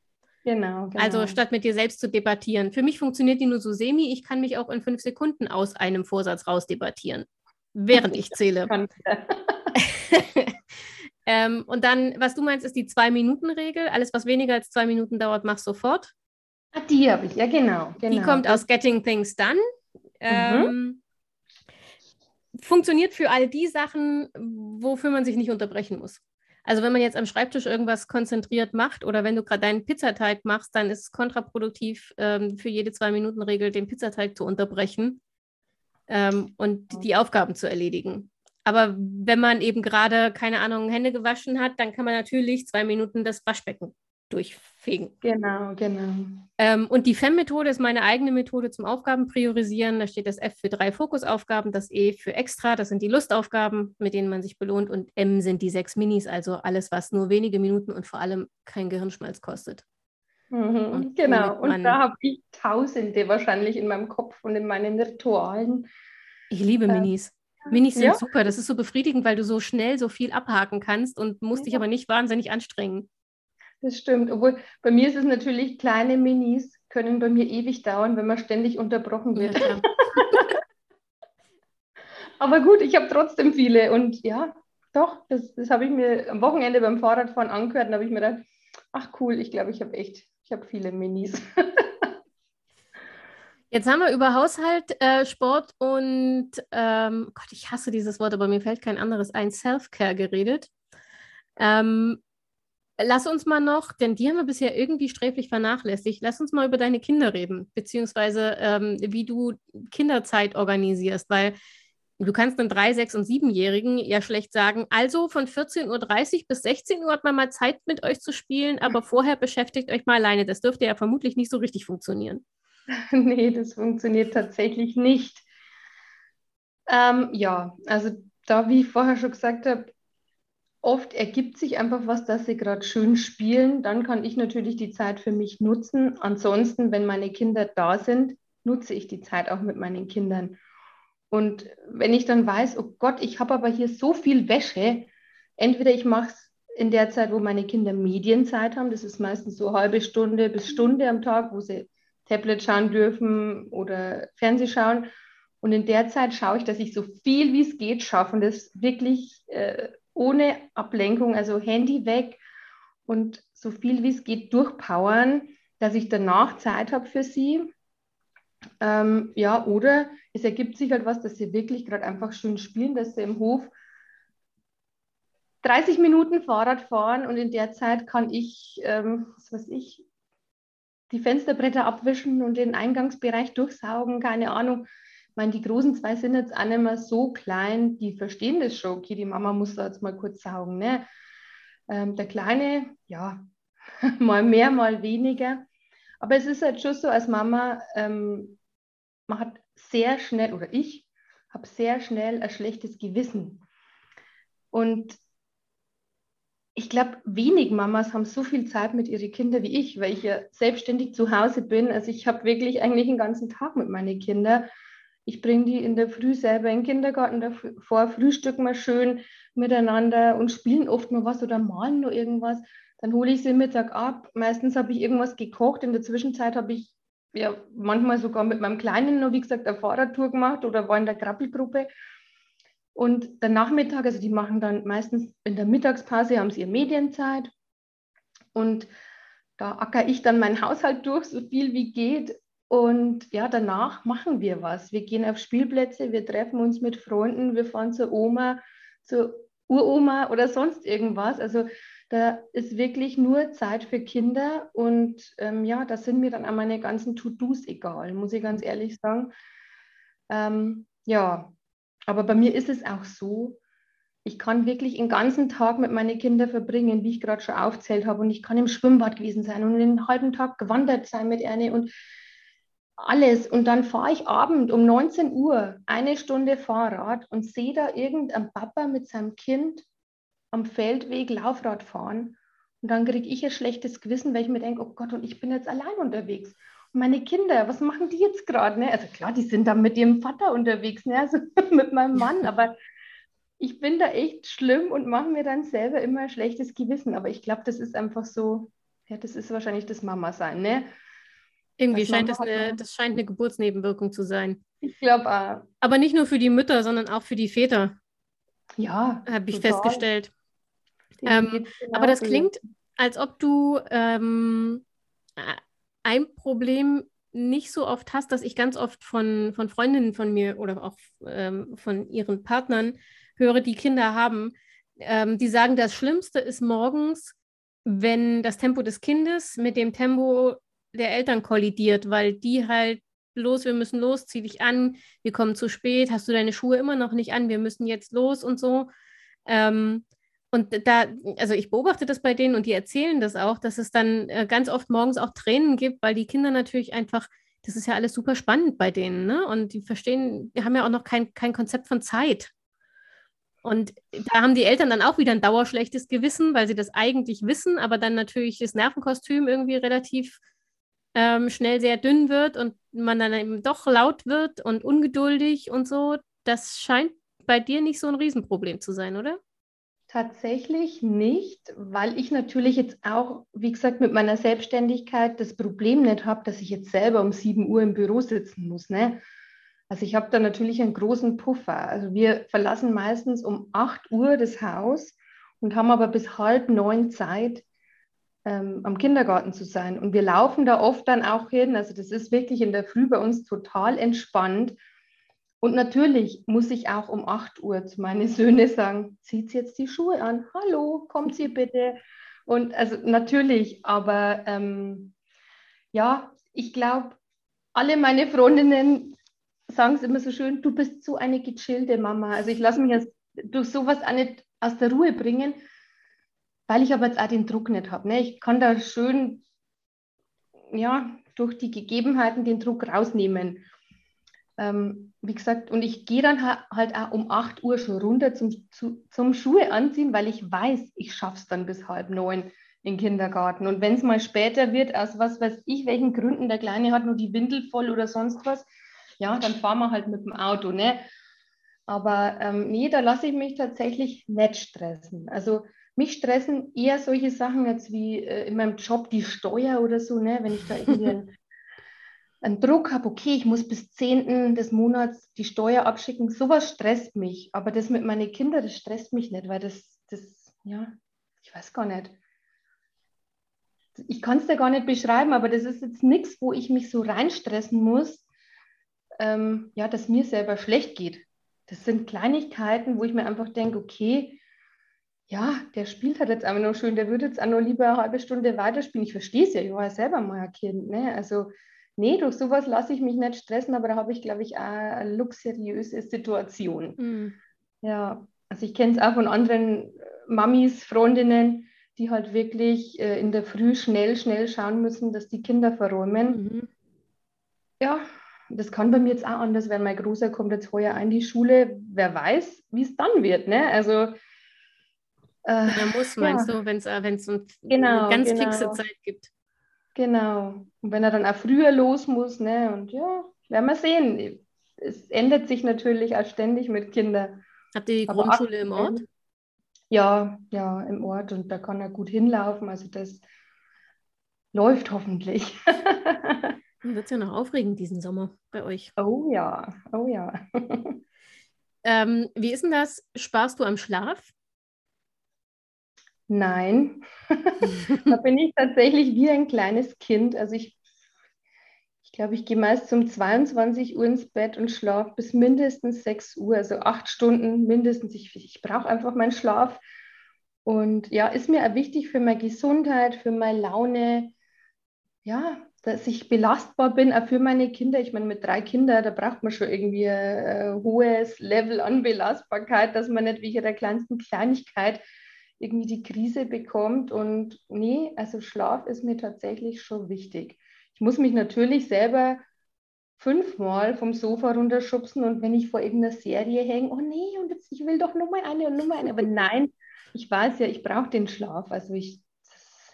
Genau, genau. Also statt mit dir selbst zu debattieren. Für mich funktioniert die nur so semi. Ich kann mich auch in fünf Sekunden aus einem Vorsatz rausdebattieren, während ich zähle. ähm, und dann, was du meinst, ist die Zwei-Minuten-Regel. Alles, was weniger als zwei Minuten dauert, mach sofort. Ah, die habe ich, ja, genau, genau. Die kommt aus Getting Things Done. Ähm, mhm. Funktioniert für all die Sachen, wofür man sich nicht unterbrechen muss. Also wenn man jetzt am Schreibtisch irgendwas konzentriert macht oder wenn du gerade deinen Pizzateig machst, dann ist es kontraproduktiv, ähm, für jede Zwei-Minuten-Regel den Pizzateig zu unterbrechen ähm, und die Aufgaben zu erledigen. Aber wenn man eben gerade, keine Ahnung, Hände gewaschen hat, dann kann man natürlich zwei Minuten das Waschbecken durchfegen. Genau, genau. Ähm, und die FEM-Methode ist meine eigene Methode zum Aufgaben priorisieren. Da steht das F für drei Fokusaufgaben, das E für extra, das sind die Lustaufgaben, mit denen man sich belohnt, und M sind die sechs Minis, also alles, was nur wenige Minuten und vor allem kein Gehirnschmalz kostet. Mhm, und genau, und da habe ich Tausende wahrscheinlich in meinem Kopf und in meinen Ritualen. Ich liebe äh, Minis. Minis sind ja. super. Das ist so befriedigend, weil du so schnell so viel abhaken kannst und musst ja. dich aber nicht wahnsinnig anstrengen. Das stimmt. Obwohl bei mir ist es natürlich kleine Minis, können bei mir ewig dauern, wenn man ständig unterbrochen wird. Ja, Aber gut, ich habe trotzdem viele und ja, doch, das, das habe ich mir am Wochenende beim Fahrradfahren angehört und habe ich mir gedacht, ach cool, ich glaube, ich habe echt, ich habe viele Minis. Jetzt haben wir über Haushalt, äh, Sport und, ähm, Gott, ich hasse dieses Wort, aber mir fällt kein anderes ein, Self-Care geredet. Ähm, lass uns mal noch, denn die haben wir bisher irgendwie sträflich vernachlässigt, lass uns mal über deine Kinder reden, beziehungsweise ähm, wie du Kinderzeit organisierst, weil du kannst einem 3-, 6- und 7-Jährigen ja schlecht sagen, also von 14.30 Uhr bis 16 Uhr hat man mal Zeit mit euch zu spielen, aber vorher beschäftigt euch mal alleine. Das dürfte ja vermutlich nicht so richtig funktionieren. nee, das funktioniert tatsächlich nicht. Ähm, ja, also da, wie ich vorher schon gesagt habe, oft ergibt sich einfach was, dass sie gerade schön spielen. Dann kann ich natürlich die Zeit für mich nutzen. Ansonsten, wenn meine Kinder da sind, nutze ich die Zeit auch mit meinen Kindern. Und wenn ich dann weiß, oh Gott, ich habe aber hier so viel Wäsche, entweder ich mache es in der Zeit, wo meine Kinder Medienzeit haben, das ist meistens so halbe Stunde bis Stunde am Tag, wo sie Tablet schauen dürfen oder Fernseh schauen. Und in der Zeit schaue ich, dass ich so viel wie es geht schaffe und das wirklich äh, ohne Ablenkung, also Handy weg und so viel wie es geht durchpowern, dass ich danach Zeit habe für sie. Ähm, ja, oder es ergibt sich halt was, dass sie wirklich gerade einfach schön spielen, dass sie im Hof 30 Minuten Fahrrad fahren und in der Zeit kann ich, ähm, was weiß ich, die Fensterbretter abwischen und den Eingangsbereich durchsaugen, keine Ahnung. Ich meine, die großen zwei sind jetzt auch nicht mehr so klein, die verstehen das schon. Okay, die Mama muss da jetzt mal kurz saugen. Ne? Ähm, der Kleine, ja, mal mehr, mal weniger. Aber es ist halt schon so, als Mama, ähm, man hat sehr schnell, oder ich habe sehr schnell ein schlechtes Gewissen. Und ich glaube, wenig Mamas haben so viel Zeit mit ihren Kindern wie ich, weil ich ja selbstständig zu Hause bin. Also ich habe wirklich eigentlich den ganzen Tag mit meinen Kindern. Ich bringe die in der Früh selber in den Kindergarten davor, frühstücken wir schön miteinander und spielen oft mal was oder malen nur irgendwas. Dann hole ich sie Mittag ab. Meistens habe ich irgendwas gekocht. In der Zwischenzeit habe ich ja manchmal sogar mit meinem Kleinen nur, wie gesagt, eine Fahrradtour gemacht oder war in der Krabbelgruppe. Und der Nachmittag, also die machen dann meistens in der Mittagspause, haben sie ihre Medienzeit. Und da acker ich dann meinen Haushalt durch, so viel wie geht. Und ja, danach machen wir was. Wir gehen auf Spielplätze, wir treffen uns mit Freunden, wir fahren zur Oma, zur Uroma oder sonst irgendwas. Also da ist wirklich nur Zeit für Kinder und ähm, ja, da sind mir dann auch meine ganzen To-Dos egal, muss ich ganz ehrlich sagen. Ähm, ja, aber bei mir ist es auch so, ich kann wirklich den ganzen Tag mit meinen Kindern verbringen, wie ich gerade schon aufzählt habe. Und ich kann im Schwimmbad gewesen sein und den halben Tag gewandert sein mit Erne und alles. Und dann fahre ich abend um 19 Uhr eine Stunde Fahrrad und sehe da irgendein Papa mit seinem Kind am Feldweg Laufrad fahren. Und dann kriege ich ein schlechtes Gewissen, weil ich mir denke, oh Gott, und ich bin jetzt allein unterwegs meine Kinder, was machen die jetzt gerade? Ne? Also klar, die sind da mit ihrem Vater unterwegs, ne? also mit meinem Mann, aber ich bin da echt schlimm und mache mir dann selber immer ein schlechtes Gewissen. Aber ich glaube, das ist einfach so, ja, das ist wahrscheinlich das Mama-Sein, ne? Irgendwie scheint das, eine, das scheint eine Geburtsnebenwirkung zu sein. Ich glaube auch. Aber nicht nur für die Mütter, sondern auch für die Väter. Ja. Habe ich total. festgestellt. Ähm, aber das klingt, als ob du ähm, ein Problem nicht so oft hast, dass ich ganz oft von, von Freundinnen von mir oder auch ähm, von ihren Partnern höre, die Kinder haben, ähm, die sagen, das Schlimmste ist morgens, wenn das Tempo des Kindes mit dem Tempo der Eltern kollidiert, weil die halt los, wir müssen los, zieh dich an, wir kommen zu spät, hast du deine Schuhe immer noch nicht an, wir müssen jetzt los und so. Ähm, und da, also ich beobachte das bei denen und die erzählen das auch, dass es dann äh, ganz oft morgens auch Tränen gibt, weil die Kinder natürlich einfach, das ist ja alles super spannend bei denen, ne? Und die verstehen, die haben ja auch noch kein, kein Konzept von Zeit. Und da haben die Eltern dann auch wieder ein dauerschlechtes Gewissen, weil sie das eigentlich wissen, aber dann natürlich das Nervenkostüm irgendwie relativ ähm, schnell sehr dünn wird und man dann eben doch laut wird und ungeduldig und so. Das scheint bei dir nicht so ein Riesenproblem zu sein, oder? Tatsächlich nicht, weil ich natürlich jetzt auch, wie gesagt, mit meiner Selbstständigkeit das Problem nicht habe, dass ich jetzt selber um 7 Uhr im Büro sitzen muss. Ne? Also ich habe da natürlich einen großen Puffer. Also wir verlassen meistens um 8 Uhr das Haus und haben aber bis halb neun Zeit, ähm, am Kindergarten zu sein. Und wir laufen da oft dann auch hin. Also das ist wirklich in der Früh bei uns total entspannt. Und natürlich muss ich auch um 8 Uhr zu meinen Söhnen sagen, zieht jetzt die Schuhe an. Hallo, kommt sie bitte. Und also natürlich, aber ähm, ja, ich glaube, alle meine Freundinnen sagen es immer so schön, du bist so eine gechillte Mama. Also ich lasse mich jetzt durch sowas auch nicht aus der Ruhe bringen, weil ich aber jetzt auch den Druck nicht habe. Ne? Ich kann da schön, ja, durch die Gegebenheiten den Druck rausnehmen. Ähm, wie gesagt, und ich gehe dann halt auch um 8 Uhr schon runter zum, zu, zum Schuhe anziehen, weil ich weiß, ich schaffe es dann bis halb neun im Kindergarten. Und wenn es mal später wird, aus was weiß ich, welchen Gründen der Kleine hat nur die Windel voll oder sonst was, ja, dann fahren wir halt mit dem Auto. Ne? Aber ähm, nee, da lasse ich mich tatsächlich nicht stressen. Also mich stressen eher solche Sachen jetzt wie äh, in meinem Job die Steuer oder so, ne? wenn ich da irgendwie einen, Druck habe, okay, ich muss bis 10. des Monats die Steuer abschicken, sowas stresst mich. Aber das mit meinen Kindern, das stresst mich nicht, weil das, das ja, ich weiß gar nicht. Ich kann es dir gar nicht beschreiben, aber das ist jetzt nichts, wo ich mich so reinstressen muss, ähm, ja, dass mir selber schlecht geht. Das sind Kleinigkeiten, wo ich mir einfach denke, okay, ja, der spielt halt jetzt einfach nur schön, der würde jetzt auch nur lieber eine halbe Stunde weiterspielen. Ich verstehe es ja, ich war ja selber mal ein Kind. Ne? Also, nee, durch sowas lasse ich mich nicht stressen, aber da habe ich, glaube ich, auch eine luxuriöse Situation. Mhm. Ja, also ich kenne es auch von anderen Mamis, Freundinnen, die halt wirklich äh, in der Früh schnell, schnell schauen müssen, dass die Kinder verräumen. Mhm. Ja, das kann bei mir jetzt auch anders werden. Mein Großer kommt jetzt heuer in die Schule. Wer weiß, wie es dann wird. Ne? Also, äh, muss, meinst ja. du, wenn es äh, so genau, eine ganz genau. fixe Zeit gibt. Genau. Und wenn er dann auch früher los muss, ne? Und ja, werden wir sehen. Es ändert sich natürlich auch ständig mit Kindern. Habt ihr die Aber Grundschule im Ort? Ja, ja, im Ort und da kann er gut hinlaufen. Also das läuft hoffentlich. Wird es ja noch aufregend diesen Sommer bei euch. Oh ja, oh ja. ähm, wie ist denn das? Sparst du am Schlaf? Nein, da bin ich tatsächlich wie ein kleines Kind. Also ich, ich glaube, ich gehe meist um 22 Uhr ins Bett und schlafe bis mindestens 6 Uhr, also acht Stunden mindestens. Ich, ich brauche einfach meinen Schlaf. Und ja, ist mir auch wichtig für meine Gesundheit, für meine Laune. Ja, dass ich belastbar bin, auch für meine Kinder. Ich meine, mit drei Kindern, da braucht man schon irgendwie ein, hohes Level an Belastbarkeit, dass man nicht wegen der kleinsten Kleinigkeit irgendwie die Krise bekommt. Und nee, also Schlaf ist mir tatsächlich schon wichtig. Ich muss mich natürlich selber fünfmal vom Sofa runterschubsen und wenn ich vor irgendeiner Serie hänge, oh nee, und jetzt, ich will doch nur mal eine und nur mal eine. Aber nein, ich weiß ja, ich brauche den Schlaf. Also ich,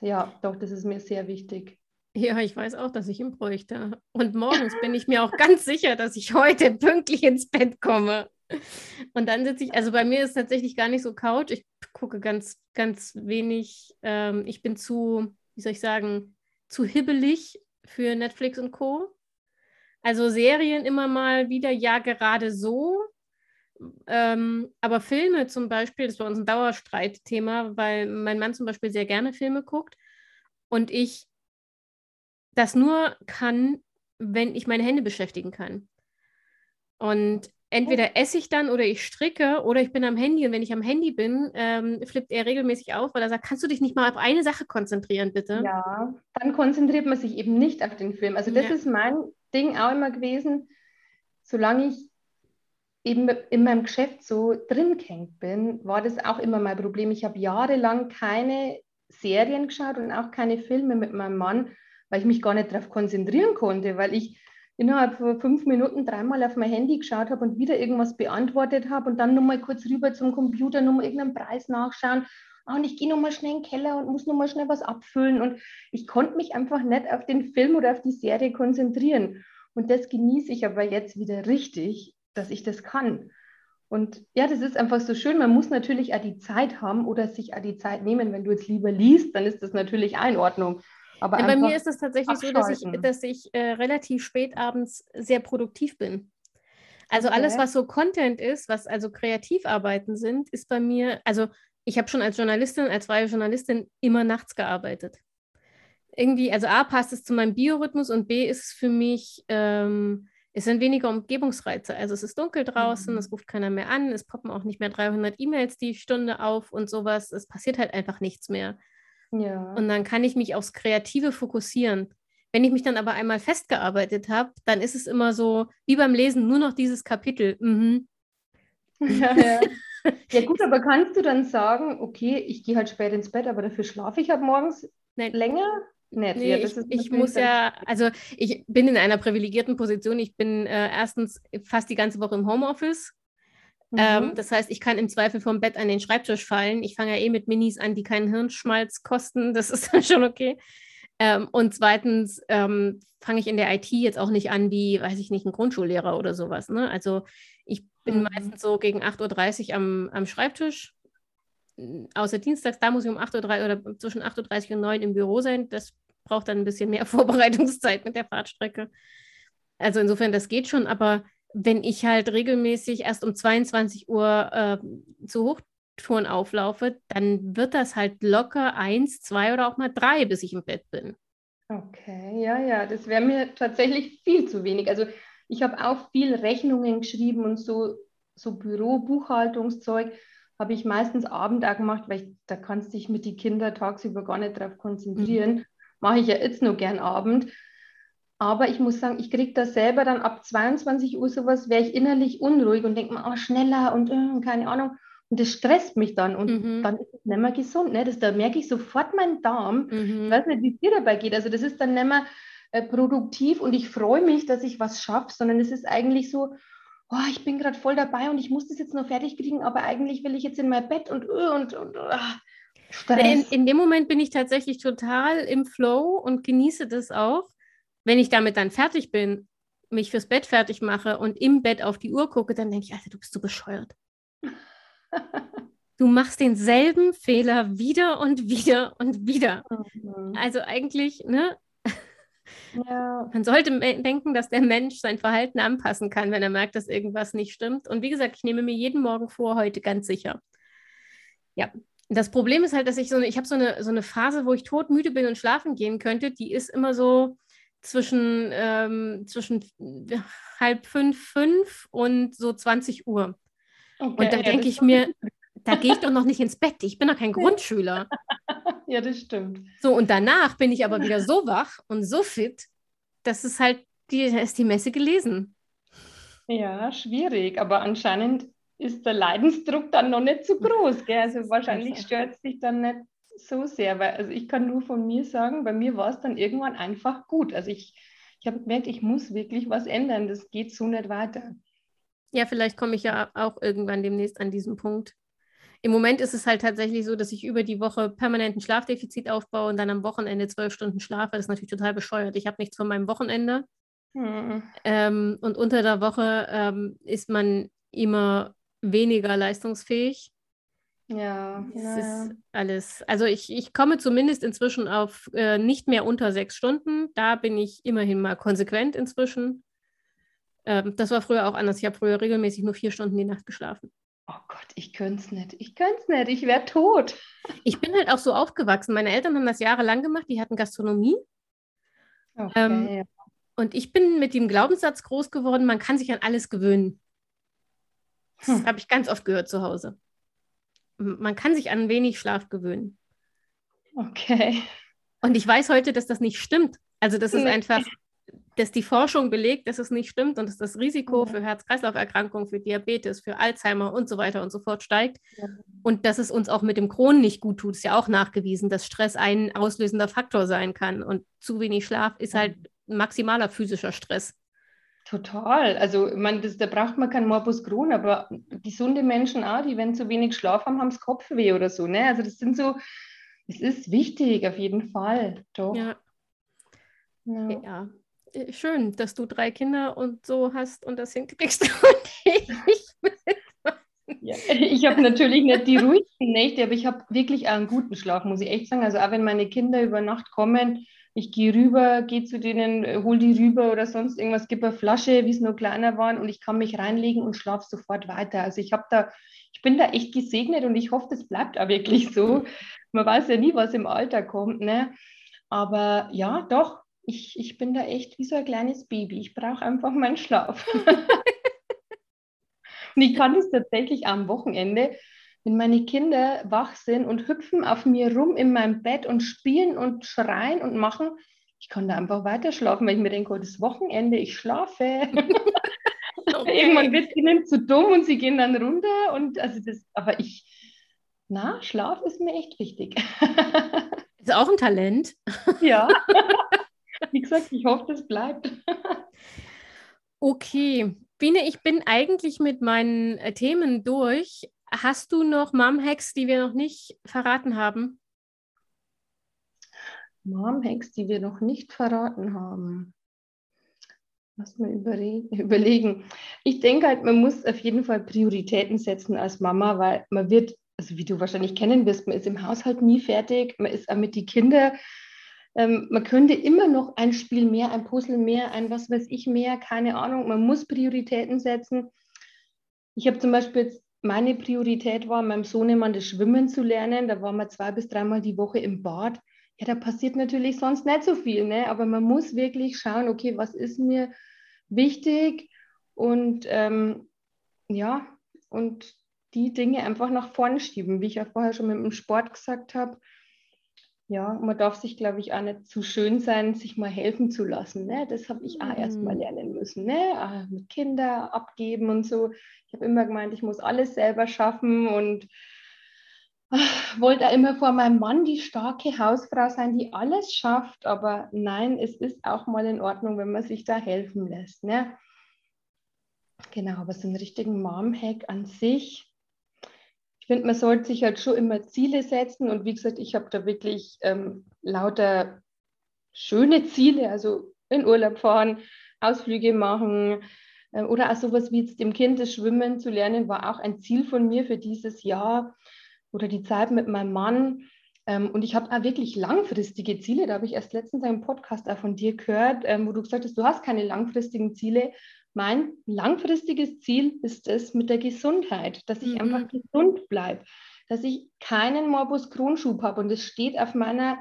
ja, doch, das ist mir sehr wichtig. Ja, ich weiß auch, dass ich ihn bräuchte. Und morgens bin ich mir auch ganz sicher, dass ich heute pünktlich ins Bett komme. Und dann sitze ich, also bei mir ist tatsächlich gar nicht so Couch. Ich gucke ganz, ganz wenig. Ähm, ich bin zu, wie soll ich sagen, zu hibbelig für Netflix und Co. Also Serien immer mal wieder, ja, gerade so. Ähm, aber Filme zum Beispiel, das war uns ein Dauerstreitthema, weil mein Mann zum Beispiel sehr gerne Filme guckt und ich das nur kann, wenn ich meine Hände beschäftigen kann. Und entweder esse ich dann oder ich stricke oder ich bin am Handy und wenn ich am Handy bin, ähm, flippt er regelmäßig auf, weil er sagt, kannst du dich nicht mal auf eine Sache konzentrieren, bitte? Ja, dann konzentriert man sich eben nicht auf den Film. Also das ja. ist mein Ding auch immer gewesen, solange ich eben in meinem Geschäft so drin gehängt bin, war das auch immer mein Problem. Ich habe jahrelang keine Serien geschaut und auch keine Filme mit meinem Mann, weil ich mich gar nicht darauf konzentrieren konnte, weil ich innerhalb von fünf Minuten dreimal auf mein Handy geschaut habe und wieder irgendwas beantwortet habe und dann nochmal kurz rüber zum Computer, nochmal irgendeinen Preis nachschauen. Oh, und ich gehe nochmal schnell in den Keller und muss nochmal schnell was abfüllen. Und ich konnte mich einfach nicht auf den Film oder auf die Serie konzentrieren. Und das genieße ich aber jetzt wieder richtig, dass ich das kann. Und ja, das ist einfach so schön. Man muss natürlich auch die Zeit haben oder sich auch die Zeit nehmen. Wenn du jetzt lieber liest, dann ist das natürlich in Ordnung. Aber bei mir ist es tatsächlich so, dass ich, dass ich äh, relativ spät abends sehr produktiv bin. Also okay. alles, was so Content ist, was also Kreativarbeiten sind, ist bei mir, also ich habe schon als Journalistin, als freie Journalistin immer nachts gearbeitet. Irgendwie, also A, passt es zu meinem Biorhythmus und B, ist es für mich, ähm, es sind weniger Umgebungsreize. Also es ist dunkel draußen, mhm. es ruft keiner mehr an, es poppen auch nicht mehr 300 E-Mails die Stunde auf und sowas. Es passiert halt einfach nichts mehr. Ja. Und dann kann ich mich aufs Kreative fokussieren. Wenn ich mich dann aber einmal festgearbeitet habe, dann ist es immer so, wie beim Lesen, nur noch dieses Kapitel. Mhm. Ja, ja. ja, gut, aber kannst du dann sagen, okay, ich gehe halt spät ins Bett, aber dafür schlafe ich halt morgens Nein. länger? Nett. Nee, ja, ich, ich muss ja, also ich bin in einer privilegierten Position. Ich bin äh, erstens fast die ganze Woche im Homeoffice. Mhm. Ähm, das heißt, ich kann im Zweifel vom Bett an den Schreibtisch fallen. Ich fange ja eh mit Minis an, die keinen Hirnschmalz kosten. Das ist dann schon okay. Ähm, und zweitens ähm, fange ich in der IT jetzt auch nicht an wie, weiß ich nicht, ein Grundschullehrer oder sowas. Ne? Also ich bin mhm. meistens so gegen 8.30 Uhr am, am Schreibtisch. Außer Dienstags, da muss ich um 8.30 Uhr oder zwischen 8.30 Uhr und 9 Uhr im Büro sein. Das braucht dann ein bisschen mehr Vorbereitungszeit mit der Fahrtstrecke. Also insofern, das geht schon, aber wenn ich halt regelmäßig erst um 22 Uhr äh, zu Hochtouren auflaufe, dann wird das halt locker eins, zwei oder auch mal drei, bis ich im Bett bin. Okay, ja, ja, das wäre mir tatsächlich viel zu wenig. Also ich habe auch viel Rechnungen geschrieben und so, so Büro, Buchhaltungszeug habe ich meistens Abend auch gemacht, weil ich, da kannst du dich mit den Kindern tagsüber gar nicht drauf konzentrieren. Mhm. Mache ich ja jetzt nur gern Abend. Aber ich muss sagen, ich kriege das selber dann ab 22 Uhr sowas, wäre ich innerlich unruhig und denke mir, oh, schneller und äh, keine Ahnung. Und das stresst mich dann und mhm. dann ist es nicht mehr gesund. Ne? Das, da merke ich sofort meinen Darm. Mhm. Ich weiß nicht, wie es dir dabei geht. Also das ist dann nicht mehr äh, produktiv und ich freue mich, dass ich was schaffe, sondern es ist eigentlich so, oh, ich bin gerade voll dabei und ich muss das jetzt noch fertig kriegen, aber eigentlich will ich jetzt in mein Bett und äh, und, und uh, in, in, dem Moment bin ich tatsächlich total im Flow und genieße das auch wenn ich damit dann fertig bin, mich fürs Bett fertig mache und im Bett auf die Uhr gucke, dann denke ich, Alter, du bist so bescheuert. du machst denselben Fehler wieder und wieder und wieder. Mhm. Also eigentlich, ne? Ja. Man sollte denken, dass der Mensch sein Verhalten anpassen kann, wenn er merkt, dass irgendwas nicht stimmt. Und wie gesagt, ich nehme mir jeden Morgen vor, heute ganz sicher. Ja, das Problem ist halt, dass ich so eine, ich habe so eine, so eine Phase, wo ich todmüde bin und schlafen gehen könnte, die ist immer so, zwischen, ähm, zwischen halb fünf, fünf und so 20 Uhr. Okay, und da ja, denke ich mir, da gehe ich doch noch nicht ins Bett. Ich bin doch kein Grundschüler. ja, das stimmt. So, und danach bin ich aber wieder so wach und so fit, dass es halt, die, ist die Messe gelesen. Ja, schwierig, aber anscheinend ist der Leidensdruck dann noch nicht so groß. Gell? Also wahrscheinlich stört es dich dann nicht so sehr, weil also ich kann nur von mir sagen, bei mir war es dann irgendwann einfach gut. Also ich, ich habe gemerkt, ich muss wirklich was ändern. Das geht so nicht weiter. Ja, vielleicht komme ich ja auch irgendwann demnächst an diesen Punkt. Im Moment ist es halt tatsächlich so, dass ich über die Woche permanent ein Schlafdefizit aufbaue und dann am Wochenende zwölf Stunden schlafe. Das ist natürlich total bescheuert. Ich habe nichts von meinem Wochenende. Hm. Ähm, und unter der Woche ähm, ist man immer weniger leistungsfähig. Ja, es ja. ist alles. Also ich, ich komme zumindest inzwischen auf äh, nicht mehr unter sechs Stunden. Da bin ich immerhin mal konsequent inzwischen. Ähm, das war früher auch anders. Ich habe früher regelmäßig nur vier Stunden die Nacht geschlafen. Oh Gott, ich könnte es nicht. Ich könnte es nicht. Ich wäre tot. Ich bin halt auch so aufgewachsen. Meine Eltern haben das jahrelang gemacht. Die hatten Gastronomie. Okay. Ähm, und ich bin mit dem Glaubenssatz groß geworden, man kann sich an alles gewöhnen. Das hm. habe ich ganz oft gehört zu Hause man kann sich an wenig Schlaf gewöhnen. Okay. Und ich weiß heute, dass das nicht stimmt. Also das ist nee. einfach, dass die Forschung belegt, dass es nicht stimmt und dass das Risiko mhm. für Herz-Kreislauf-Erkrankungen, für Diabetes, für Alzheimer und so weiter und so fort steigt. Ja. Und dass es uns auch mit dem Kronen nicht gut tut, ist ja auch nachgewiesen, dass Stress ein auslösender Faktor sein kann. Und zu wenig Schlaf ist halt maximaler physischer Stress. Total. Also, man, das, da braucht man kein Morbus Crohn, aber gesunde Menschen auch, die, wenn zu wenig Schlaf haben, haben es Kopfweh oder so. Ne? Also, das sind so, es ist wichtig, auf jeden Fall. Doch. Ja. ja. ja. Äh, schön, dass du drei Kinder und so hast und das hinkriegst und ich Ja. Ich habe natürlich nicht die ruhigsten Nächte, aber ich habe wirklich einen guten Schlaf, muss ich echt sagen. Also auch wenn meine Kinder über Nacht kommen, ich gehe rüber, gehe zu denen, hol die rüber oder sonst irgendwas, gebe eine Flasche, wie es nur kleiner waren und ich kann mich reinlegen und schlafe sofort weiter. Also ich habe da, ich bin da echt gesegnet und ich hoffe, das bleibt auch wirklich so. Man weiß ja nie, was im Alter kommt, ne? Aber ja, doch, ich, ich bin da echt wie so ein kleines Baby. Ich brauche einfach meinen Schlaf. und ich kann das tatsächlich am Wochenende, wenn meine Kinder wach sind und hüpfen auf mir rum in meinem Bett und spielen und schreien und machen, ich kann da einfach weiter schlafen, weil ich mir denke, oh, das Wochenende, ich schlafe. Okay. Irgendwann wird ihnen zu dumm und sie gehen dann runter und also das, aber ich, na, Schlaf ist mir echt wichtig. Ist auch ein Talent. Ja. Wie gesagt, ich hoffe, das bleibt. Okay. Biene, ich bin eigentlich mit meinen äh, Themen durch. Hast du noch Mom-Hacks, die wir noch nicht verraten haben? Mom-Hacks, die wir noch nicht verraten haben. Lass mal überlegen. Ich denke halt, man muss auf jeden Fall Prioritäten setzen als Mama, weil man wird, also wie du wahrscheinlich kennen wirst, man ist im Haushalt nie fertig, man ist auch mit den Kindern ähm, man könnte immer noch ein Spiel mehr, ein Puzzle mehr, ein was weiß ich mehr, keine Ahnung. Man muss Prioritäten setzen. Ich habe zum Beispiel jetzt, meine Priorität war, meinem Sohnemann das Schwimmen zu lernen. Da waren wir zwei bis dreimal die Woche im Bad. Ja, da passiert natürlich sonst nicht so viel, ne? aber man muss wirklich schauen, okay, was ist mir wichtig und ähm, ja, und die Dinge einfach nach vorne schieben, wie ich ja vorher schon mit dem Sport gesagt habe ja, man darf sich, glaube ich, auch nicht zu schön sein, sich mal helfen zu lassen. Ne? Das habe ich auch mhm. erst mal mhm. lernen müssen. Ne? Ah, mit Kindern abgeben und so. Ich habe immer gemeint, ich muss alles selber schaffen und ach, wollte auch immer vor meinem Mann die starke Hausfrau sein, die alles schafft. Aber nein, es ist auch mal in Ordnung, wenn man sich da helfen lässt. Ne? Genau, aber so einen richtigen Mom-Hack an sich ich finde, man sollte sich halt schon immer Ziele setzen. Und wie gesagt, ich habe da wirklich ähm, lauter schöne Ziele, also in Urlaub fahren, Ausflüge machen äh, oder auch sowas wie jetzt dem Kind das Schwimmen zu lernen, war auch ein Ziel von mir für dieses Jahr oder die Zeit mit meinem Mann. Ähm, und ich habe auch wirklich langfristige Ziele. Da habe ich erst letztens einen Podcast auch von dir gehört, ähm, wo du gesagt hast, du hast keine langfristigen Ziele. Mein langfristiges Ziel ist es mit der Gesundheit, dass ich mhm. einfach gesund bleibe, dass ich keinen Morbus Crohn-Schub habe. Und es steht auf meiner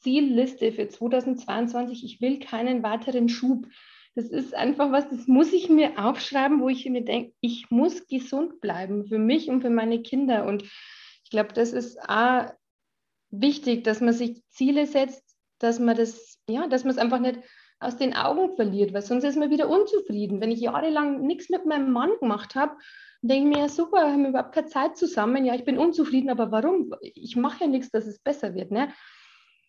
Zielliste für 2022, ich will keinen weiteren Schub. Das ist einfach was, das muss ich mir aufschreiben, wo ich mir denke, ich muss gesund bleiben für mich und für meine Kinder. Und ich glaube, das ist auch wichtig, dass man sich Ziele setzt, dass man das, ja, dass man es einfach nicht aus den Augen verliert, weil sonst ist man wieder unzufrieden. Wenn ich jahrelang nichts mit meinem Mann gemacht habe, denke ich mir, ja super, haben wir überhaupt keine Zeit zusammen. Ja, ich bin unzufrieden, aber warum? Ich mache ja nichts, dass es besser wird. Ne?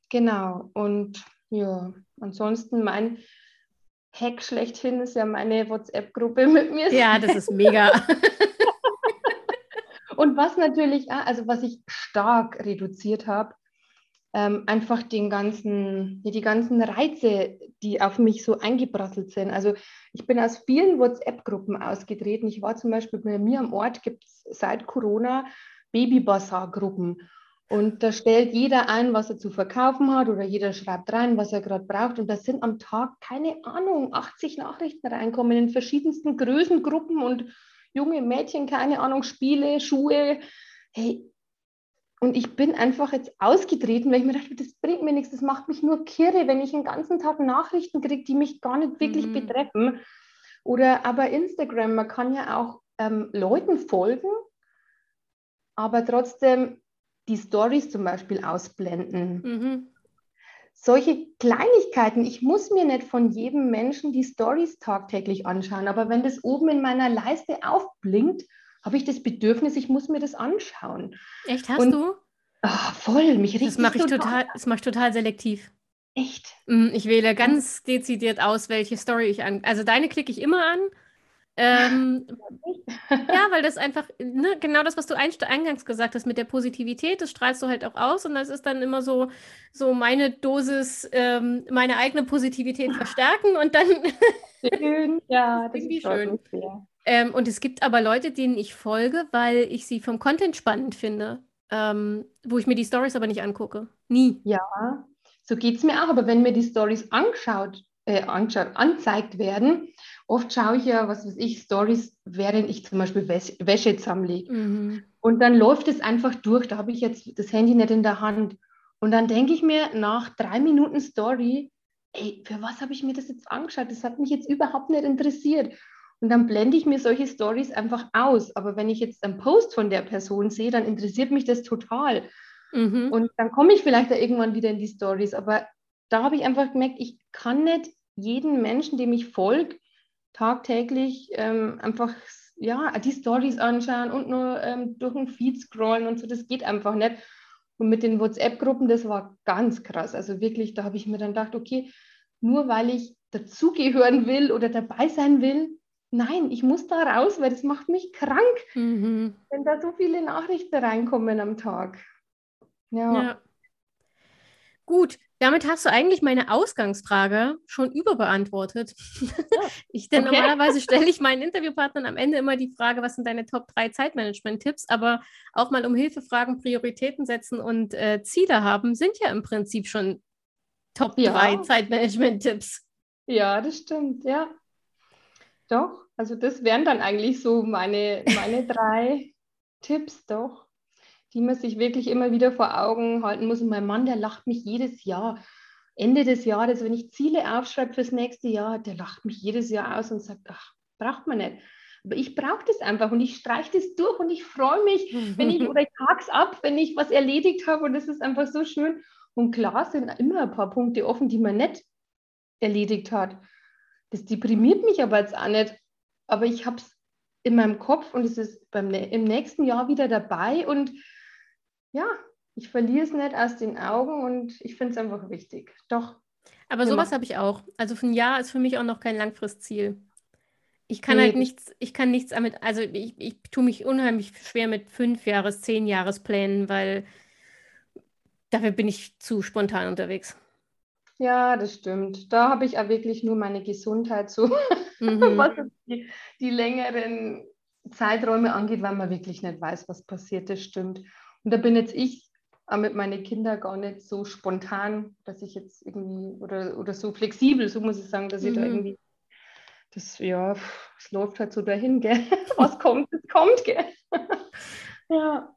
Genau. Und ja, ansonsten mein Hack schlechthin ist ja meine WhatsApp-Gruppe mit mir. Ja, das ist mega. Und was natürlich, also was ich stark reduziert habe, ähm, einfach den ganzen, die ganzen Reize, die auf mich so eingeprasselt sind. Also ich bin aus vielen WhatsApp-Gruppen ausgetreten. Ich war zum Beispiel bei mir am Ort, gibt es seit Corona Baby-Bazar-Gruppen. Und da stellt jeder ein, was er zu verkaufen hat oder jeder schreibt rein, was er gerade braucht. Und da sind am Tag, keine Ahnung, 80 Nachrichten reinkommen in verschiedensten Größengruppen und junge Mädchen, keine Ahnung, Spiele, Schuhe. Hey, und ich bin einfach jetzt ausgetreten, weil ich mir dachte, das bringt mir nichts, das macht mich nur kirre, wenn ich den ganzen Tag Nachrichten kriege, die mich gar nicht wirklich mhm. betreffen. Oder aber Instagram, man kann ja auch ähm, Leuten folgen, aber trotzdem die Stories zum Beispiel ausblenden. Mhm. Solche Kleinigkeiten, ich muss mir nicht von jedem Menschen die Stories tagtäglich anschauen, aber wenn das oben in meiner Leiste aufblinkt, habe ich das Bedürfnis, ich muss mir das anschauen. Echt, hast Und, du? Ach, voll, mich riecht das mache ich total, das mache ich total selektiv. Echt? Mm, ich wähle ganz dezidiert aus, welche Story ich an. Also deine klicke ich immer an. Ähm, ja, weil das einfach, ne, genau das, was du eingangs gesagt hast mit der Positivität, das strahlst du halt auch aus und das ist dann immer so, so meine Dosis, ähm, meine eigene Positivität verstärken und dann. Schön, ja, das ist schön. Sehr. Ähm, und es gibt aber Leute, denen ich folge, weil ich sie vom Content spannend finde, ähm, wo ich mir die Stories aber nicht angucke. Nie. Ja, so geht es mir auch. Aber wenn mir die Stories angeschaut, äh, angeschaut, angezeigt werden, oft schaue ich ja, was weiß ich, Stories, während ich zum Beispiel Wäsche, Wäsche zusammenlege. Mhm. Und dann läuft es einfach durch. Da habe ich jetzt das Handy nicht in der Hand. Und dann denke ich mir nach drei Minuten Story, ey, für was habe ich mir das jetzt angeschaut? Das hat mich jetzt überhaupt nicht interessiert. Und dann blende ich mir solche Stories einfach aus. Aber wenn ich jetzt einen Post von der Person sehe, dann interessiert mich das total. Mhm. Und dann komme ich vielleicht da irgendwann wieder in die Stories. Aber da habe ich einfach gemerkt, ich kann nicht jeden Menschen, dem ich folge, tagtäglich ähm, einfach ja, die Stories anschauen und nur ähm, durch den Feed scrollen und so. Das geht einfach nicht. Und mit den WhatsApp-Gruppen, das war ganz krass. Also wirklich, da habe ich mir dann gedacht, okay, nur weil ich dazugehören will oder dabei sein will, nein, ich muss da raus, weil das macht mich krank, mhm. wenn da so viele Nachrichten reinkommen am Tag. Ja. ja. Gut, damit hast du eigentlich meine Ausgangsfrage schon überbeantwortet. Ja. ich, denn okay. normalerweise stelle ich meinen Interviewpartnern am Ende immer die Frage, was sind deine Top 3 Zeitmanagement-Tipps? Aber auch mal um Hilfe fragen, Prioritäten setzen und äh, Ziele haben, sind ja im Prinzip schon Top 3 ja. Zeitmanagement-Tipps. Ja, das stimmt, ja. Doch, also das wären dann eigentlich so meine, meine drei Tipps, doch, die man sich wirklich immer wieder vor Augen halten muss. Und mein Mann, der lacht mich jedes Jahr. Ende des Jahres, wenn ich Ziele aufschreibe fürs nächste Jahr, der lacht mich jedes Jahr aus und sagt, ach, braucht man nicht. Aber ich brauche das einfach und ich streiche das durch und ich freue mich, wenn ich oder ich ab, wenn ich was erledigt habe und das ist einfach so schön. Und klar sind immer ein paar Punkte offen, die man nicht erledigt hat. Das deprimiert mich aber jetzt auch nicht. Aber ich habe es in meinem Kopf und es ist beim, im nächsten Jahr wieder dabei und ja, ich verliere es nicht aus den Augen und ich finde es einfach wichtig. Doch. Aber sowas habe ich auch. Also für ein Jahr ist für mich auch noch kein Langfristziel. Ich kann nee. halt nichts, ich kann nichts damit, also ich, ich tue mich unheimlich schwer mit fünf Jahres, zehn Jahresplänen, weil dafür bin ich zu spontan unterwegs. Ja, das stimmt. Da habe ich auch wirklich nur meine Gesundheit so, mhm. was die, die, längeren Zeiträume angeht, weil man wirklich nicht weiß, was passiert. Das stimmt. Und da bin jetzt ich auch mit meinen Kindern gar nicht so spontan, dass ich jetzt irgendwie oder, oder so flexibel, so muss ich sagen, dass ich da mhm. irgendwie das, ja, es läuft halt so dahin, gell? Was kommt, es kommt, gell? ja.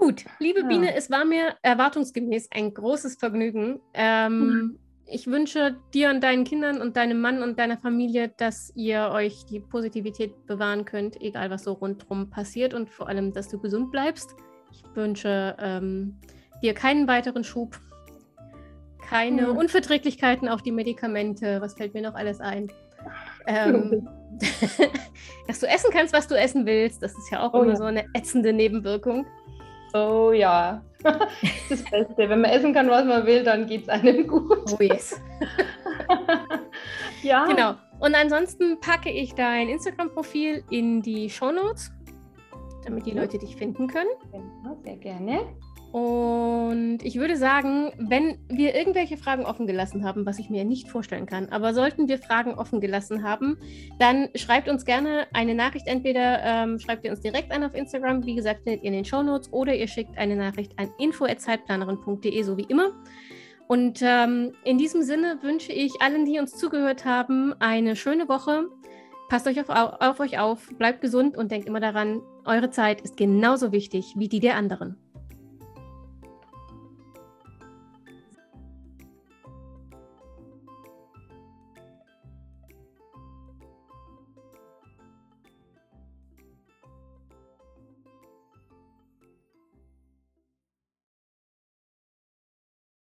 Gut, liebe ja. Biene, es war mir erwartungsgemäß ein großes Vergnügen. Ähm, ich wünsche dir und deinen Kindern und deinem Mann und deiner Familie, dass ihr euch die Positivität bewahren könnt, egal was so rundherum passiert und vor allem, dass du gesund bleibst. Ich wünsche ähm, dir keinen weiteren Schub, keine ja. Unverträglichkeiten auf die Medikamente. Was fällt mir noch alles ein? Ähm, dass du essen kannst, was du essen willst. Das ist ja auch oh, immer ja. so eine ätzende Nebenwirkung. Oh ja, das Beste. Wenn man essen kann, was man will, dann geht es einem gut. Oh yes. ja. Genau. Und ansonsten packe ich dein Instagram-Profil in die Show Notes, damit die Leute dich finden können. Genau, sehr gerne. Und ich würde sagen, wenn wir irgendwelche Fragen offen gelassen haben, was ich mir nicht vorstellen kann, aber sollten wir Fragen offen gelassen haben, dann schreibt uns gerne eine Nachricht. Entweder ähm, schreibt ihr uns direkt an auf Instagram, wie gesagt, findet ihr in den Show Notes, oder ihr schickt eine Nachricht an info.zeitplanerin.de, so wie immer. Und ähm, in diesem Sinne wünsche ich allen, die uns zugehört haben, eine schöne Woche. Passt euch auf, auf euch auf, bleibt gesund und denkt immer daran, eure Zeit ist genauso wichtig wie die der anderen.